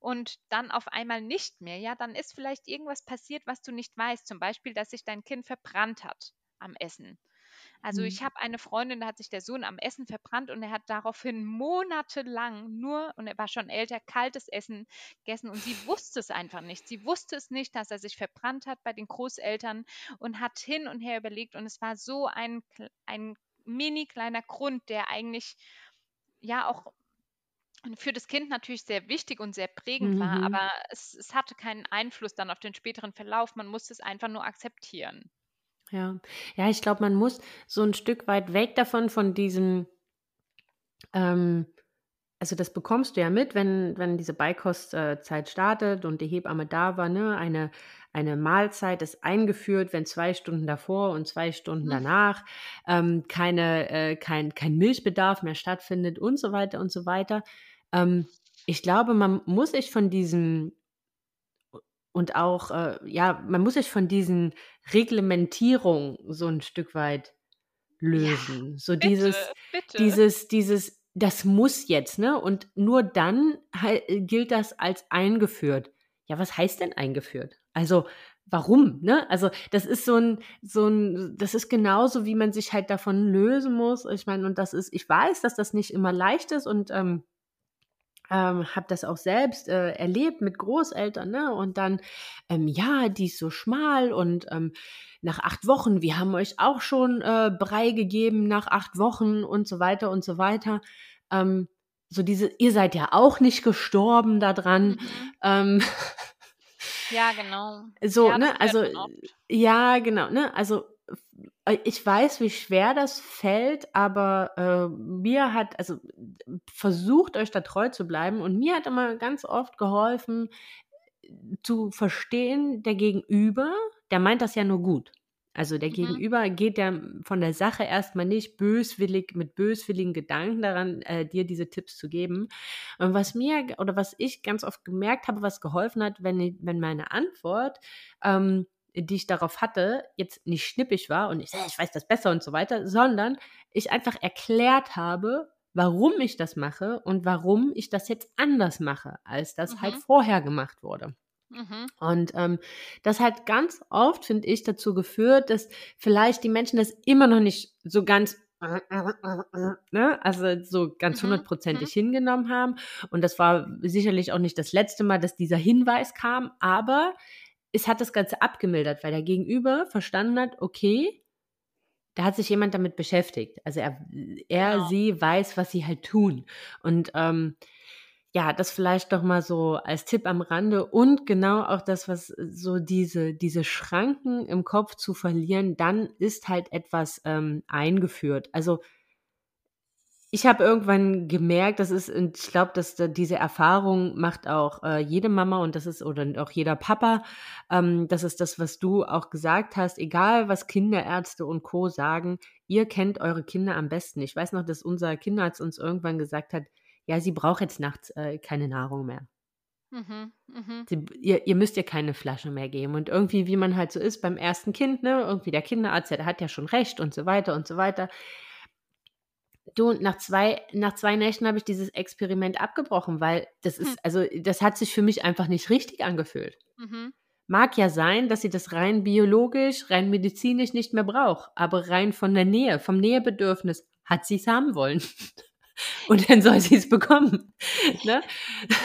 und dann auf einmal nicht mehr, ja, dann ist vielleicht irgendwas passiert, was du nicht weißt. Zum Beispiel, dass sich dein Kind verbrannt hat am Essen. Also mhm. ich habe eine Freundin, da hat sich der Sohn am Essen verbrannt und er hat daraufhin monatelang nur, und er war schon älter, kaltes Essen gegessen und sie wusste es einfach nicht. Sie wusste es nicht, dass er sich verbrannt hat bei den Großeltern und hat hin und her überlegt und es war so ein, ein mini kleiner Grund, der eigentlich ja auch für das Kind natürlich sehr wichtig und sehr prägend mhm. war, aber es, es, hatte keinen Einfluss dann auf den späteren Verlauf. Man musste es einfach nur akzeptieren. Ja, ja, ich glaube, man muss so ein Stück weit weg davon, von diesem, ähm, also das bekommst du ja mit, wenn, wenn diese Beikostzeit startet und die Hebamme da war, ne? Eine, eine Mahlzeit ist eingeführt, wenn zwei Stunden davor und zwei Stunden mhm. danach ähm, keine, äh, kein, kein Milchbedarf mehr stattfindet und so weiter und so weiter. Ähm, ich glaube, man muss sich von diesem und auch, äh, ja, man muss sich von diesen Reglementierungen so ein Stück weit lösen. Ja, so bitte, dieses, bitte. dieses, dieses, das muss jetzt, ne? Und nur dann gilt das als eingeführt. Ja, was heißt denn eingeführt? Also, warum, ne? Also, das ist so ein, so ein, das ist genauso, wie man sich halt davon lösen muss. Ich meine, und das ist, ich weiß, dass das nicht immer leicht ist und ähm, ähm, habe das auch selbst äh, erlebt mit Großeltern, ne? Und dann, ähm, ja, die ist so schmal und ähm, nach acht Wochen, wir haben euch auch schon äh, Brei gegeben nach acht Wochen und so weiter und so weiter. Ähm, so diese, ihr seid ja auch nicht gestorben daran. Mhm. Ähm, ja, genau. So, ja, ne, also, ja, genau, ne, also ich weiß, wie schwer das fällt, aber äh, mir hat, also versucht euch da treu zu bleiben und mir hat immer ganz oft geholfen zu verstehen, der Gegenüber, der meint das ja nur gut. Also der mhm. Gegenüber geht ja von der Sache erstmal nicht böswillig mit böswilligen Gedanken daran, äh, dir diese Tipps zu geben. Und was mir oder was ich ganz oft gemerkt habe, was geholfen hat, wenn, ich, wenn meine Antwort ähm, die ich darauf hatte, jetzt nicht schnippig war und ich, ich weiß das besser und so weiter, sondern ich einfach erklärt habe, warum ich das mache und warum ich das jetzt anders mache, als das halt mhm. halt vorher gemacht wurde. Mhm. Und ähm, das hat ganz oft, finde ich, dazu geführt, dass vielleicht die Menschen das immer noch nicht so ganz ne? also so ganz mhm, hundertprozentig mhm. hingenommen haben. Und das war sicherlich auch nicht das letzte Mal, dass dieser Hinweis kam, aber es hat das Ganze abgemildert, weil der Gegenüber verstanden hat, okay, da hat sich jemand damit beschäftigt. Also er, er genau. sie weiß, was sie halt tun. Und ähm, ja, das vielleicht doch mal so als Tipp am Rande und genau auch das, was so diese, diese Schranken im Kopf zu verlieren, dann ist halt etwas ähm, eingeführt. Also ich habe irgendwann gemerkt, das ist, und ich glaube, dass diese Erfahrung macht auch äh, jede Mama und das ist, oder auch jeder Papa, ähm, das ist das, was du auch gesagt hast, egal was Kinderärzte und Co. sagen, ihr kennt eure Kinder am besten. Ich weiß noch, dass unser Kinderarzt uns irgendwann gesagt hat, ja, sie braucht jetzt nachts äh, keine Nahrung mehr. Mhm, mh. Sie, ihr, ihr, müsst ihr keine Flasche mehr geben. Und irgendwie, wie man halt so ist beim ersten Kind, ne, irgendwie der Kinderarzt, der hat ja schon recht und so weiter und so weiter. Du, nach zwei, nach zwei Nächten habe ich dieses Experiment abgebrochen, weil das ist, hm. also das hat sich für mich einfach nicht richtig angefühlt. Mhm. Mag ja sein, dass sie das rein biologisch, rein medizinisch nicht mehr braucht, aber rein von der Nähe, vom Nähebedürfnis hat sie es haben wollen. und dann soll sie es bekommen. Ne?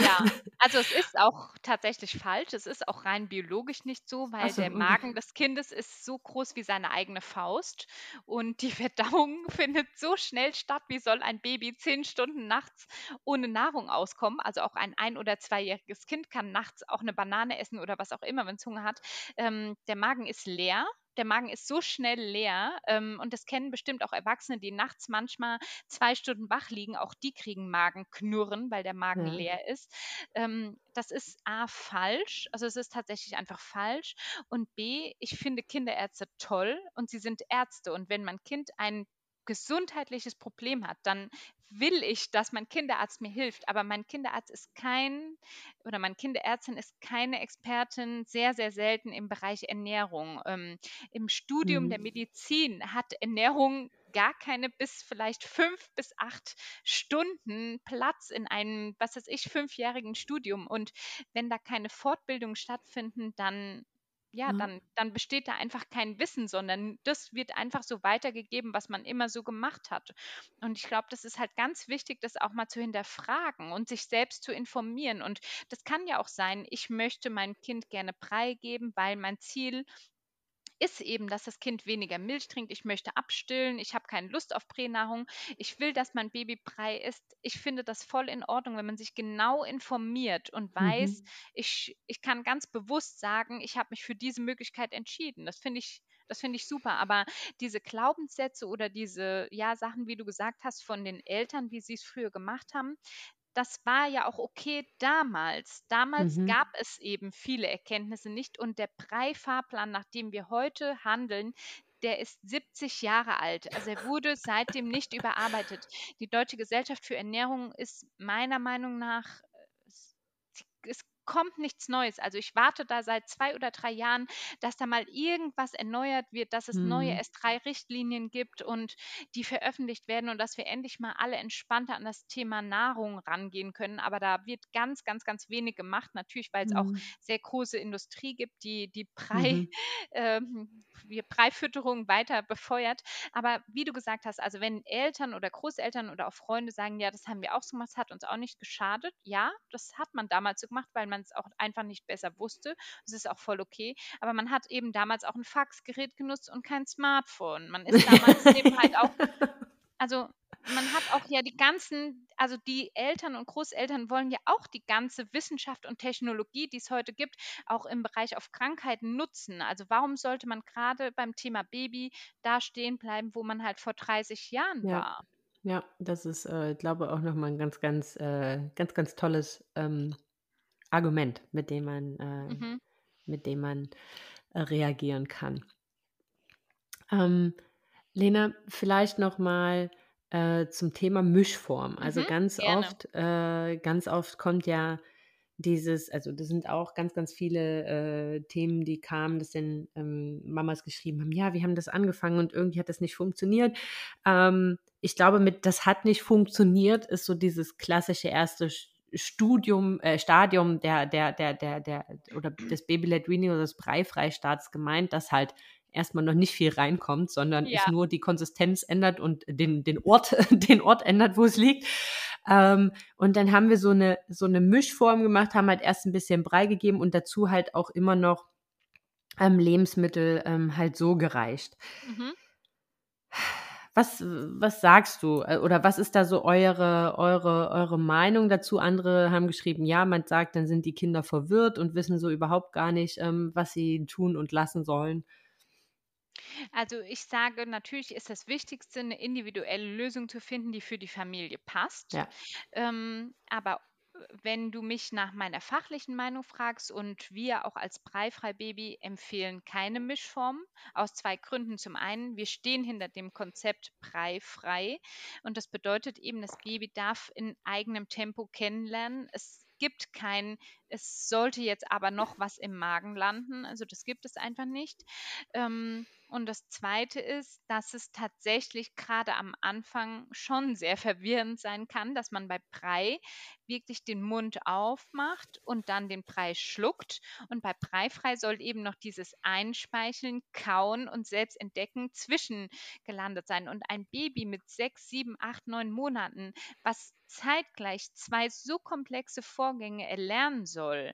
Ja, also es ist auch tatsächlich falsch. Es ist auch rein biologisch nicht so, weil so, der Magen des Kindes ist so groß wie seine eigene Faust und die Verdauung findet so schnell statt, wie soll ein Baby zehn Stunden nachts ohne Nahrung auskommen. Also auch ein ein- oder zweijähriges Kind kann nachts auch eine Banane essen oder was auch immer, wenn es Hunger hat. Ähm, der Magen ist leer der Magen ist so schnell leer ähm, und das kennen bestimmt auch Erwachsene, die nachts manchmal zwei Stunden wach liegen. Auch die kriegen Magenknurren, weil der Magen ja. leer ist. Ähm, das ist A falsch, also es ist tatsächlich einfach falsch. Und B, ich finde Kinderärzte toll und sie sind Ärzte. Und wenn mein Kind ein gesundheitliches Problem hat, dann will ich, dass mein Kinderarzt mir hilft. Aber mein Kinderarzt ist kein oder meine Kinderärztin ist keine Expertin, sehr, sehr selten im Bereich Ernährung. Ähm, Im Studium mhm. der Medizin hat Ernährung gar keine bis vielleicht fünf bis acht Stunden Platz in einem, was weiß ich, fünfjährigen Studium. Und wenn da keine Fortbildungen stattfinden, dann ja, mhm. dann, dann besteht da einfach kein Wissen, sondern das wird einfach so weitergegeben, was man immer so gemacht hat. Und ich glaube, das ist halt ganz wichtig, das auch mal zu hinterfragen und sich selbst zu informieren. Und das kann ja auch sein, ich möchte meinem Kind gerne Brei geben, weil mein Ziel ist eben, dass das Kind weniger Milch trinkt. Ich möchte abstillen. Ich habe keine Lust auf Pränahrung. Ich will, dass mein Baby Brei isst. Ich finde das voll in Ordnung, wenn man sich genau informiert und weiß, mhm. ich, ich kann ganz bewusst sagen, ich habe mich für diese Möglichkeit entschieden. Das finde ich, das finde ich super. Aber diese Glaubenssätze oder diese ja, Sachen, wie du gesagt hast, von den Eltern, wie sie es früher gemacht haben, das war ja auch okay damals. Damals mhm. gab es eben viele Erkenntnisse nicht und der Brei-Fahrplan, nach dem wir heute handeln, der ist 70 Jahre alt. Also er wurde seitdem nicht überarbeitet. Die Deutsche Gesellschaft für Ernährung ist meiner Meinung nach, kommt nichts Neues. Also ich warte da seit zwei oder drei Jahren, dass da mal irgendwas erneuert wird, dass es neue Mhm. S3-Richtlinien gibt und die veröffentlicht werden und dass wir endlich mal alle entspannter an das Thema Nahrung rangehen können. Aber da wird ganz, ganz, ganz wenig gemacht. Natürlich, weil es auch Mhm. sehr große Industrie gibt, die die Brei, Mhm. ähm, die Breifütterung weiter befeuert. Aber wie du gesagt hast, also wenn Eltern oder Großeltern oder auch Freunde sagen, ja, das haben wir auch so gemacht, das hat uns auch nicht geschadet. Ja, das hat man damals so gemacht, weil man es auch einfach nicht besser wusste. Das ist auch voll okay. Aber man hat eben damals auch ein Faxgerät genutzt und kein Smartphone. Man ist damals eben halt auch, also man hat auch ja die ganzen, also die Eltern und Großeltern wollen ja auch die ganze Wissenschaft und Technologie, die es heute gibt, auch im Bereich auf Krankheiten nutzen. Also warum sollte man gerade beim Thema Baby da stehen bleiben, wo man halt vor 30 Jahren Ja, war? ja, das ist, äh, glaube auch noch mal 'n ganz, ganz, äh ganz, ganz tolles, ähm, Argument, mit dem man äh, Mhm. mit dem man, äh, reagieren kann. Ähm, Lena, vielleicht noch mal, äh, zum Thema Mischform. Also, Mhm. ganz Gerne. oft äh, ganz oft kommt ja dieses also, das sind auch ganz, ganz viele, äh, Themen, die kamen, dass dann, ähm, Mamas geschrieben haben: „Ja, wir haben das angefangen und irgendwie hat das nicht funktioniert.“ Ähm, ich glaube, mit „das hat nicht funktioniert“ ist so dieses klassische erste Studium äh, Stadium der der der der der oder des Baby-led Weaning oder des Breifreistarts gemeint, dass halt erst mal noch nicht viel reinkommt, sondern es Ja. nur die Konsistenz ändert und den den Ort den Ort ändert, wo es liegt. Ähm, und dann haben wir so 'ne so 'ne Mischform gemacht, haben halt erst 'n bisschen Brei gegeben und dazu halt auch immer noch, ähm, Lebensmittel, ähm, halt so gereicht. Mhm. Was was sagst du? Äh, oder was ist da so eure eure eure Meinung dazu? Andere haben geschrieben: „Ja, man sagt, dann sind die Kinder verwirrt und wissen so überhaupt gar nicht, ähm, was sie tun und lassen sollen.“ Also, ich sage, natürlich ist das Wichtigste, 'ne individuelle Lösung zu finden, die für die Familie passt. Ja. Ähm, aber, wenn du mich nach meiner fachlichen Meinung fragst und wir auch als Breifrei-Baby empfehlen keine Mischform aus 2 Gründen. Zum einen, wir stehen hinter dem Konzept breifrei und das bedeutet eben, das Baby darf in eigenem Tempo kennenlernen. Es gibt kein „Es sollte jetzt aber noch was im Magen landen“, also, das gibt es einfach nicht. Ähm, und das Zweite ist, dass es tatsächlich grade am Anfang schon sehr verwirrend sein kann, dass man bei Brei wirklich den Mund aufmacht und dann den Brei schluckt. Und bei Breifrei soll eben noch dieses Einspeicheln, Kauen und Selbstentdecken zwischengelandet sein. Und ein Baby mit 6, 7, 8, 9 Monaten, was zeitgleich 2 so komplexe Vorgänge erlernen soll,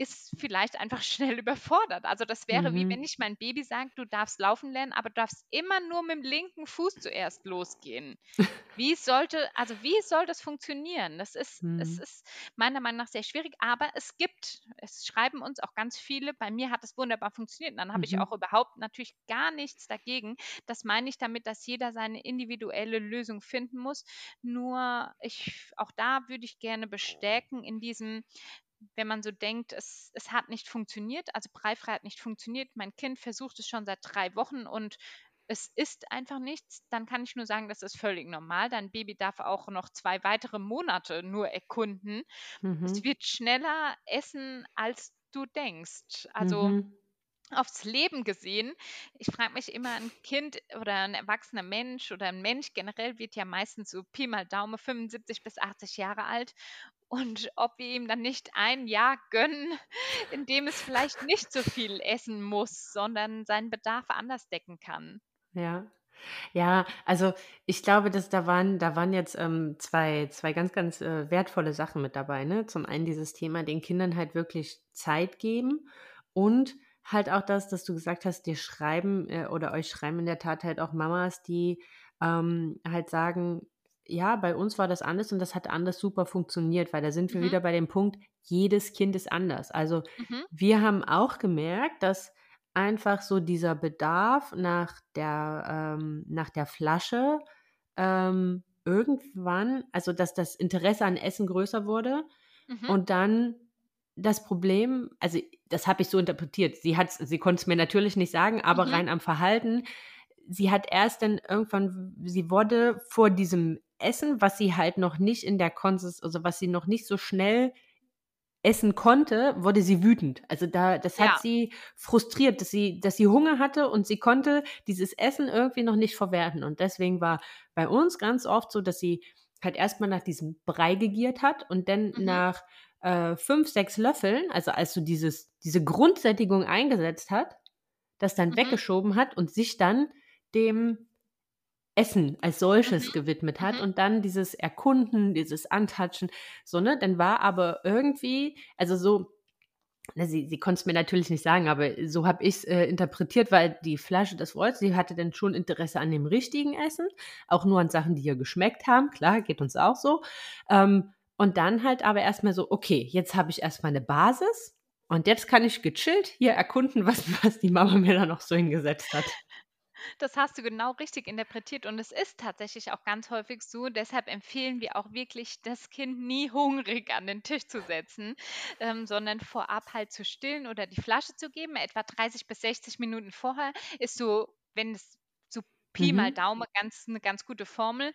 ist vielleicht einfach schnell überfordert. Also, das wäre wie Mhm. wenn ich mein Baby sage: „Du darfst laufen lernen, aber du darfst immer nur mit'm linken Fuß zuerst losgehen.“ Wie sollte also, wie soll das funktionieren? Das ist es Mhm. ist meiner Meinung nach sehr schwierig, aber es gibt es schreiben uns auch ganz viele bei mir hat es wunderbar funktioniert. Und dann habe ich Mhm. auch überhaupt natürlich gar nichts dagegen. Das meine ich damit, dass jeder seine individuelle Lösung finden muss. Nur ich auch da würde ich gerne bestärken in diesem wenn man so denkt, es es hat nicht funktioniert, also, Breifrei hat nicht funktioniert, mein Kind versucht es schon seit 3 Wochen und es isst einfach nichts, dann kann ich nur sagen, das ist völlig normal. Dein Baby darf auch noch 2 weitere Monate nur erkunden. Es Mhm. wird schneller essen, als du denkst. Also, Mhm. aufs Leben gesehen, ich frage mich immer, 'n Kind oder 'n erwachsener Mensch oder 'n Mensch generell wird ja meistens so Pi mal Daumen 75 bis 80 Jahre alt und ob wir ihm dann nicht ein Jahr gönnen, in dem es vielleicht nicht so viel essen muss, sondern seinen Bedarf anders decken kann. Ja. Ja, also, ich glaube, dass da waren da waren jetzt, ähm, zwei zwei ganz, ganz, äh, wertvolle Sachen mit dabei, ne? Zum einen dieses Thema, den Kindern halt wirklich Zeit geben und halt auch das, dass du gesagt hast, dir schreiben, äh, oder euch schreiben in der Tat halt auch Mamas, die, ähm, halt sagen: „Ja, bei uns war das anders und das hat anders super funktioniert“, weil da sind wir Mhm. wieder bei dem Punkt, jedes Kind ist anders. Also, Mhm. wir haben auch gemerkt, dass einfach so dieser Bedarf nach der ähm, nach der Flasche, ähm, irgendwann also, dass das Interesse an Essen größer wurde Mhm. und dann das Problem also, das habe ich so interpretiert. Sie hat's sie konnte es mir natürlich nicht sagen, aber Mhm. rein am Verhalten, sie hat erst dann irgendwann sie wurde vor diesem Essen, was sie halt noch nicht in der Konsis also, was sie noch nicht so schnell essen konnte, wurde sie wütend. Also da, das hat Ja. sie frustriert, dass sie, dass sie Hunger hatte und sie konnte dieses Essen irgendwie noch nicht verwerten. Und deswegen war bei uns ganz oft so, dass sie halt erstmal nach diesem Brei gegiert hat und dann Mhm. nach äh, fünf, sechs Löffeln, also als so dieses, diese Grundsättigung eingesetzt hat, das dann Mhm. weggeschoben hat und sich dann dem Essen als solches Mhm. gewidmet hat Mhm. und dann dieses Erkunden, dieses Antatschen, so, ne? Dann war aber irgendwie, also so, sie, sie konnte es mir natürlich nicht sagen, aber so habe ich es äh, interpretiert, weil die Flasche das wollte, sie hatte dann schon Interesse an dem richtigen Essen, auch nur an Sachen, die ihr geschmeckt haben, klar, geht uns auch so. Ähm, und dann halt aber erstmal so, okay, jetzt habe ich erstmal eine Basis und jetzt kann ich gechillt hier erkunden, was, was die Mama mir da noch so hingesetzt hat. Das hast du genau richtig interpretiert und es ist tatsächlich auch ganz häufig so. Deshalb empfehlen wir auch wirklich, das Kind nie hungrig an den Tisch zu setzen, ähm, sondern vorab halt zu stillen oder die Flasche zu geben. Etwa 30 bis 60 Minuten vorher ist so, wenn es Pi mal Mhm. Daumen ganz eine ganz gute Formel.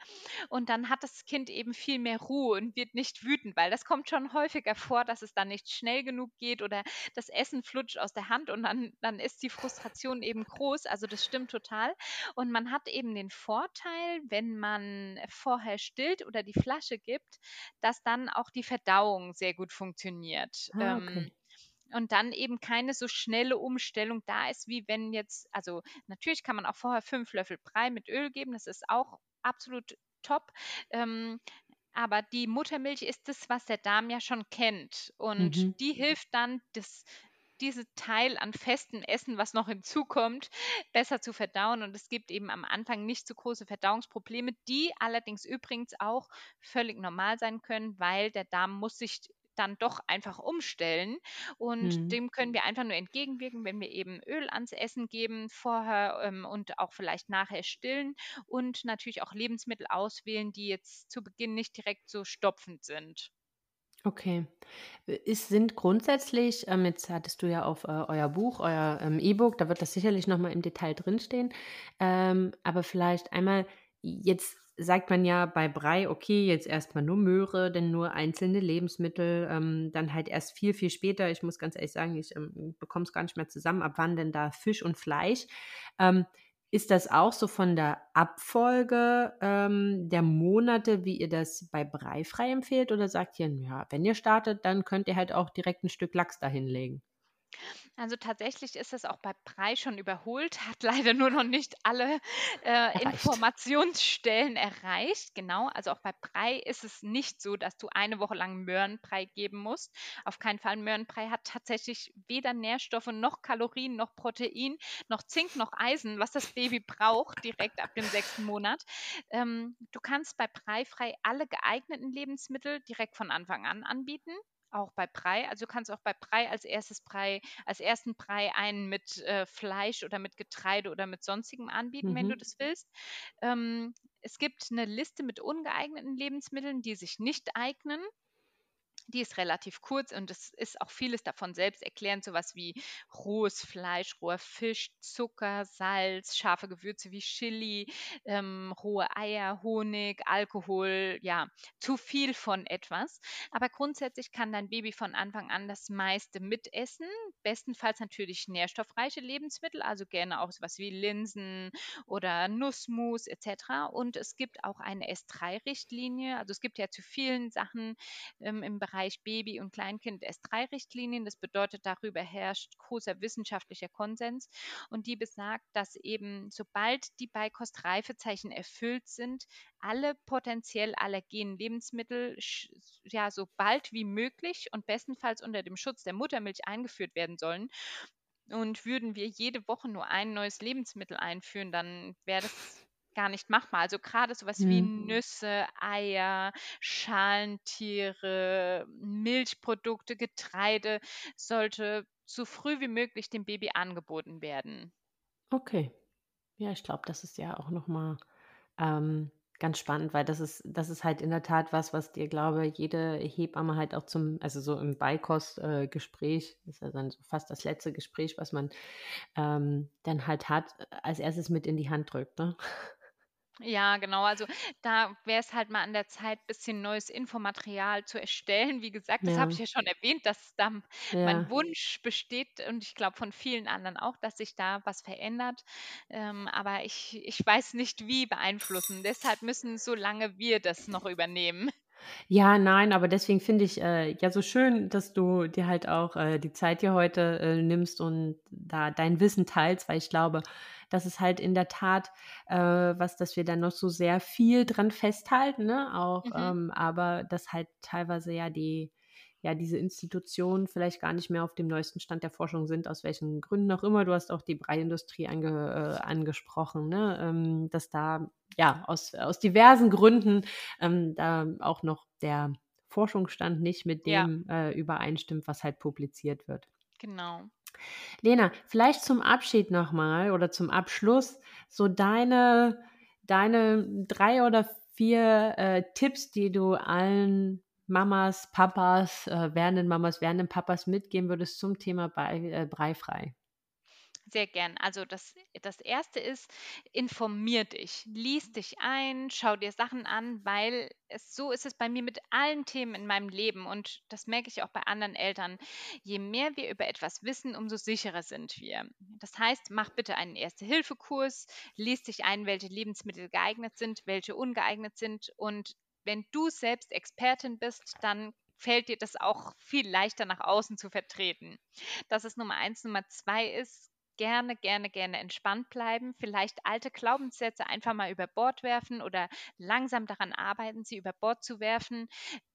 Und dann hat das Kind eben viel mehr Ruhe und wird nicht wütend, weil das kommt schon häufiger vor, dass es dann nicht schnell genug geht oder das Essen flutscht aus der Hand und dann, dann ist die Frustration eben groß. Also das stimmt total. Und man hat eben den Vorteil, wenn man vorher stillt oder die Flasche gibt, dass dann auch die Verdauung sehr gut funktioniert. Ah, Ähm, okay. Und dann eben keine so schnelle Umstellung da ist, wie wenn jetzt, also natürlich kann man auch vorher fünf Löffel Brei mit Öl geben, das ist auch absolut top. Ähm, aber die Muttermilch ist das, was der Darm ja schon kennt. Und Mhm. die hilft dann, das, diese Teil an festem Essen, was noch hinzukommt, besser zu verdauen. Und es gibt eben am Anfang nicht so große Verdauungsprobleme, die allerdings übrigens auch völlig normal sein können, weil der Darm muss sich dann doch einfach umstellen. Und Mhm. dem können wir einfach nur entgegenwirken, wenn wir eben Öl ans Essen geben, vorher ähm, und auch vielleicht nachher stillen und natürlich auch Lebensmittel auswählen, die jetzt zu Beginn nicht direkt so stopfend sind. Okay. Es sind grundsätzlich, ähm, jetzt hattest du ja auf äh, euer Buch, euer ähm, E-Book, da wird das sicherlich nochmal im Detail drinstehen. Ähm, aber vielleicht einmal, jetzt sagt man ja bei Brei, okay, jetzt erstmal nur Möhre, dann nur einzelne Lebensmittel, ähm, dann halt erst viel, viel später. Ich muss ganz ehrlich sagen, ich ähm, bekomme es gar nicht mehr zusammen, ab wann denn da Fisch und Fleisch. Ähm, ist das auch so von der Abfolge ähm, der Monate, wie ihr das bei Breifrei empfehlt? Oder sagt ihr, ja, wenn ihr startet, dann könnt ihr halt auch direkt ein Stück Lachs dahinlegen? Also tatsächlich ist es auch bei Brei schon überholt, hat leider nur noch nicht alle äh. Informationsstellen erreicht. Genau, also auch bei Brei ist es nicht so, dass du eine Woche lang Möhrenbrei geben musst. Auf keinen Fall. Möhrenbrei hat tatsächlich weder Nährstoffe noch Kalorien noch Protein noch Zink noch Eisen, was das Baby braucht, direkt ab dem sechsten Monat. Ähm, du kannst bei Breifrei alle geeigneten Lebensmittel direkt von Anfang an anbieten. Auch bei Brei. Also du kannst auch bei Brei als erstes Brei als ersten Brei einen mit äh, Fleisch oder mit Getreide oder mit sonstigem anbieten, wenn du Mhm. das willst. Ähm, es gibt eine Liste mit ungeeigneten Lebensmitteln, die sich nicht eignen. Die ist relativ kurz und es ist auch vieles davon selbst erklärend, sowas wie rohes Fleisch, roher Fisch, Zucker, Salz, scharfe Gewürze wie Chili, ähm, rohe Eier, Honig, Alkohol, ja, zu viel von etwas. Aber grundsätzlich kann dein Baby von Anfang an das meiste mitessen. Bestenfalls natürlich nährstoffreiche Lebensmittel, also gerne auch sowas wie Linsen oder Nussmus etc. Und es gibt auch eine S3-Richtlinie. Also es gibt ja zu vielen Sachen ähm, im Bereich Baby- und Kleinkind S3-Richtlinien. Das bedeutet, darüber herrscht großer wissenschaftlicher Konsens und die besagt, dass eben sobald die Beikostreifezeichen erfüllt sind, alle potenziell allergenen Lebensmittel ja so bald wie möglich und bestenfalls unter dem Schutz der Muttermilch eingeführt werden sollen. Und würden wir jede Woche nur ein neues Lebensmittel einführen, dann wäre das gar nicht machbar. Also gerade sowas wie Mhm. Nüsse, Eier, Schalentiere, Milchprodukte, Getreide sollte so früh wie möglich dem Baby angeboten werden. Okay. Ja, ich glaube, das ist ja auch nochmal ähm, ganz spannend, weil das ist, das ist halt in der Tat was, was dir, glaube jede Hebamme halt auch zum, also so im Beikostgespräch, äh, ist ja dann so fast das letzte Gespräch, was man ähm, dann halt hat, als erstes mit in die Hand drückt. Ne? Ja, genau. Also da wäre es halt mal an der Zeit, ein bisschen neues Infomaterial zu erstellen. Wie gesagt, das habe ich Ja, ja schon erwähnt, dass da m- mein ja. Wunsch besteht und ich glaube von vielen anderen auch, dass sich da was verändert. Ähm, aber ich, ich weiß nicht, wie beeinflussen. Deshalb müssen solange wir das noch übernehmen. Ja, nein, aber deswegen finde ich, äh, ja so schön, dass du dir halt auch, äh, die Zeit hier heute, äh, nimmst und da dein Wissen teilst, weil ich glaube, das ist halt in der Tat, äh, was, dass wir da noch so sehr viel dran festhalten, ne, auch, Mhm. ähm, aber dass halt teilweise ja die ja, diese Institutionen vielleicht gar nicht mehr auf dem neuesten Stand der Forschung sind, aus welchen Gründen auch immer. Du hast auch die Breiindustrie ange äh, angesprochen, ne, ähm, dass da, ja, aus aus diversen Gründen ähm, da auch noch der Forschungsstand nicht mit Ja, dem äh, übereinstimmt, was halt publiziert wird. genau. Lena, vielleicht zum Abschied nochmal oder zum Abschluss so deine, deine drei oder vier äh, Tipps, die du allen Mamas, Papas, äh, werdenden Mamas, werdenden Papas mitgeben würdest zum Thema Brei, äh, Breifrei. Sehr gern. Also das, das erste ist, informier dich, lies dich ein, schau dir Sachen an, weil es so ist es bei mir mit allen Themen in meinem Leben und das merke ich auch bei anderen Eltern. Je mehr wir über etwas wissen, umso sicherer sind wir. Das heißt, mach bitte einen Erste-Hilfe-Kurs, lies dich ein, welche Lebensmittel geeignet sind, welche ungeeignet sind und wenn du selbst Expertin bist, dann fällt dir das auch viel leichter nach außen zu vertreten. Das ist Nummer eins. Nummer zwei ist, gerne, gerne, gerne entspannt bleiben. Vielleicht alte Glaubenssätze einfach mal über Bord werfen oder langsam daran arbeiten, sie über Bord zu werfen.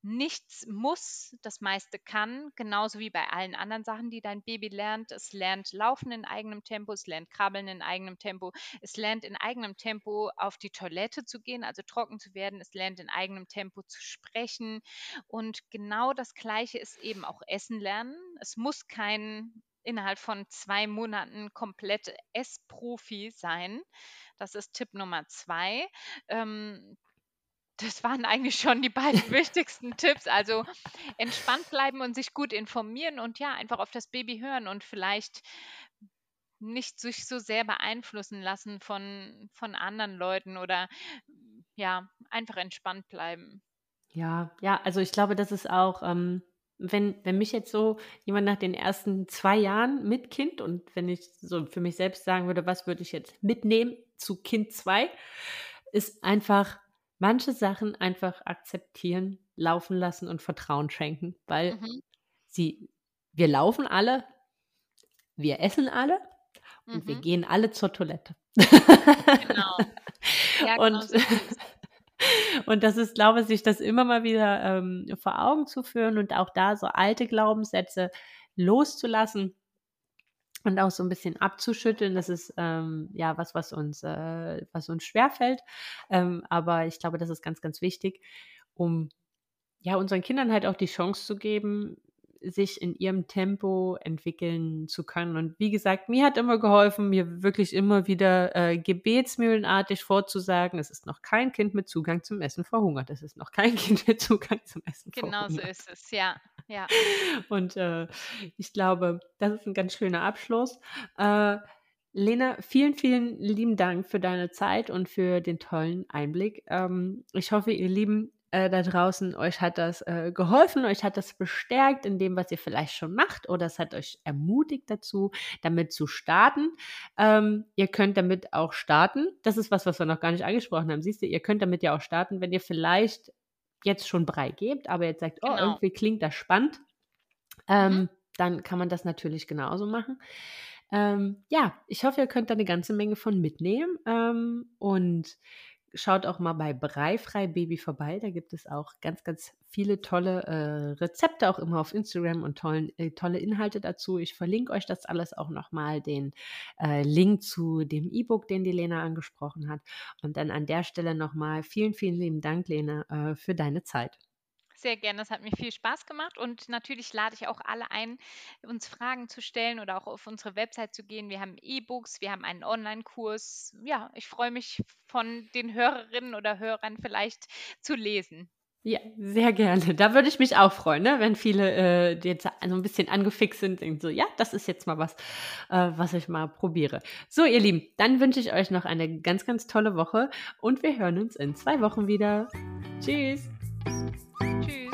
Nichts muss, das meiste kann, genauso wie bei allen anderen Sachen, die dein Baby lernt. Es lernt Laufen in eigenem Tempo, es lernt Krabbeln in eigenem Tempo, es lernt in eigenem Tempo auf die Toilette zu gehen, also trocken zu werden, es lernt in eigenem Tempo zu sprechen. Und genau das Gleiche ist eben auch Essen lernen. Es muss kein innerhalb von zwei Monaten komplett Essprofi sein. Das ist Tipp Nummer zwei. Ähm, das waren eigentlich schon die beiden wichtigsten Tipps. Also entspannt bleiben und sich gut informieren und ja, einfach auf das Baby hören und vielleicht nicht sich so sehr beeinflussen lassen von, von anderen Leuten oder ja, einfach entspannt bleiben. Ja, ja, also ich glaube, das ist auch, ähm, wenn, wenn mich jetzt so jemand nach den ersten zwei Jahren mit Kind und wenn ich so für mich selbst sagen würde, was würde ich jetzt mitnehmen zu Kind zwei, ist einfach manche Sachen einfach akzeptieren, laufen lassen und Vertrauen schenken, weil Mhm, sie, wir laufen alle, wir essen alle und wir mhm, gehen alle zur Toilette. genau. Ja, genau Und, so. Und das ist, glaube ich, sich das immer mal wieder ähm, vor Augen zu führen und auch da so alte Glaubenssätze loszulassen und auch so ein bisschen abzuschütteln. Das ist ähm, ja was, was uns, äh, was uns schwerfällt. Ähm, aber ich glaube, das ist ganz, ganz wichtig, um ja, unseren Kindern halt auch die Chance zu geben, sich in ihrem Tempo entwickeln zu können. Und wie gesagt, mir hat immer geholfen, mir wirklich immer wieder äh, gebetsmühlenartig vorzusagen, es ist noch kein Kind mit Zugang zum Essen verhungert. Es ist noch kein Kind mit Zugang zum Essen Genau so verhungert. ist es. Ja, ja. Und äh, ich glaube, das ist ein ganz schöner Abschluss. Äh, Lena, vielen, vielen lieben Dank für deine Zeit und für den tollen Einblick. Ähm, ich hoffe, ihr Lieben äh, da draußen, euch hat das äh, geholfen, euch hat das bestärkt in dem, was ihr vielleicht schon macht oder es hat euch ermutigt dazu, damit zu starten. Ähm, ihr könnt damit auch starten. Das ist was, was wir noch gar nicht angesprochen haben. Siehst du, ihr könnt damit ja auch starten, wenn ihr vielleicht jetzt schon Brei gebt, aber jetzt sagt, oh, Genau. irgendwie klingt das spannend Mhm. ähm, dann kann man das natürlich genauso machen. Ähm, ja, ich hoffe, ihr könnt da eine ganze Menge von mitnehmen ähm, und schaut auch mal bei Breifrei Baby vorbei. Da gibt es auch ganz, ganz viele tolle äh, Rezepte, auch immer auf Instagram und tollen, äh, tolle Inhalte dazu. Ich verlinke euch das alles auch nochmal, den äh, Link zu dem E-Book, den die Lena angesprochen hat. Und dann an der Stelle nochmal vielen, vielen lieben Dank, Lena, äh, für deine Zeit. Sehr gerne, das hat mir viel Spaß gemacht und natürlich lade ich auch alle ein, uns Fragen zu stellen oder auch auf unsere Website zu gehen. Wir haben E-Books, wir haben einen Online-Kurs. Ja, ich freue mich von den Hörerinnen oder Hörern vielleicht zu lesen. Ja, sehr gerne. Da würde ich mich auch freuen, ne? wenn viele äh, jetzt so ein bisschen angefixt sind, denken so, ja, das ist jetzt mal was, äh, was ich mal probiere. So, ihr Lieben, dann wünsche ich euch noch eine ganz, ganz tolle Woche und wir hören uns in zwei Wochen wieder. Tschüss. 去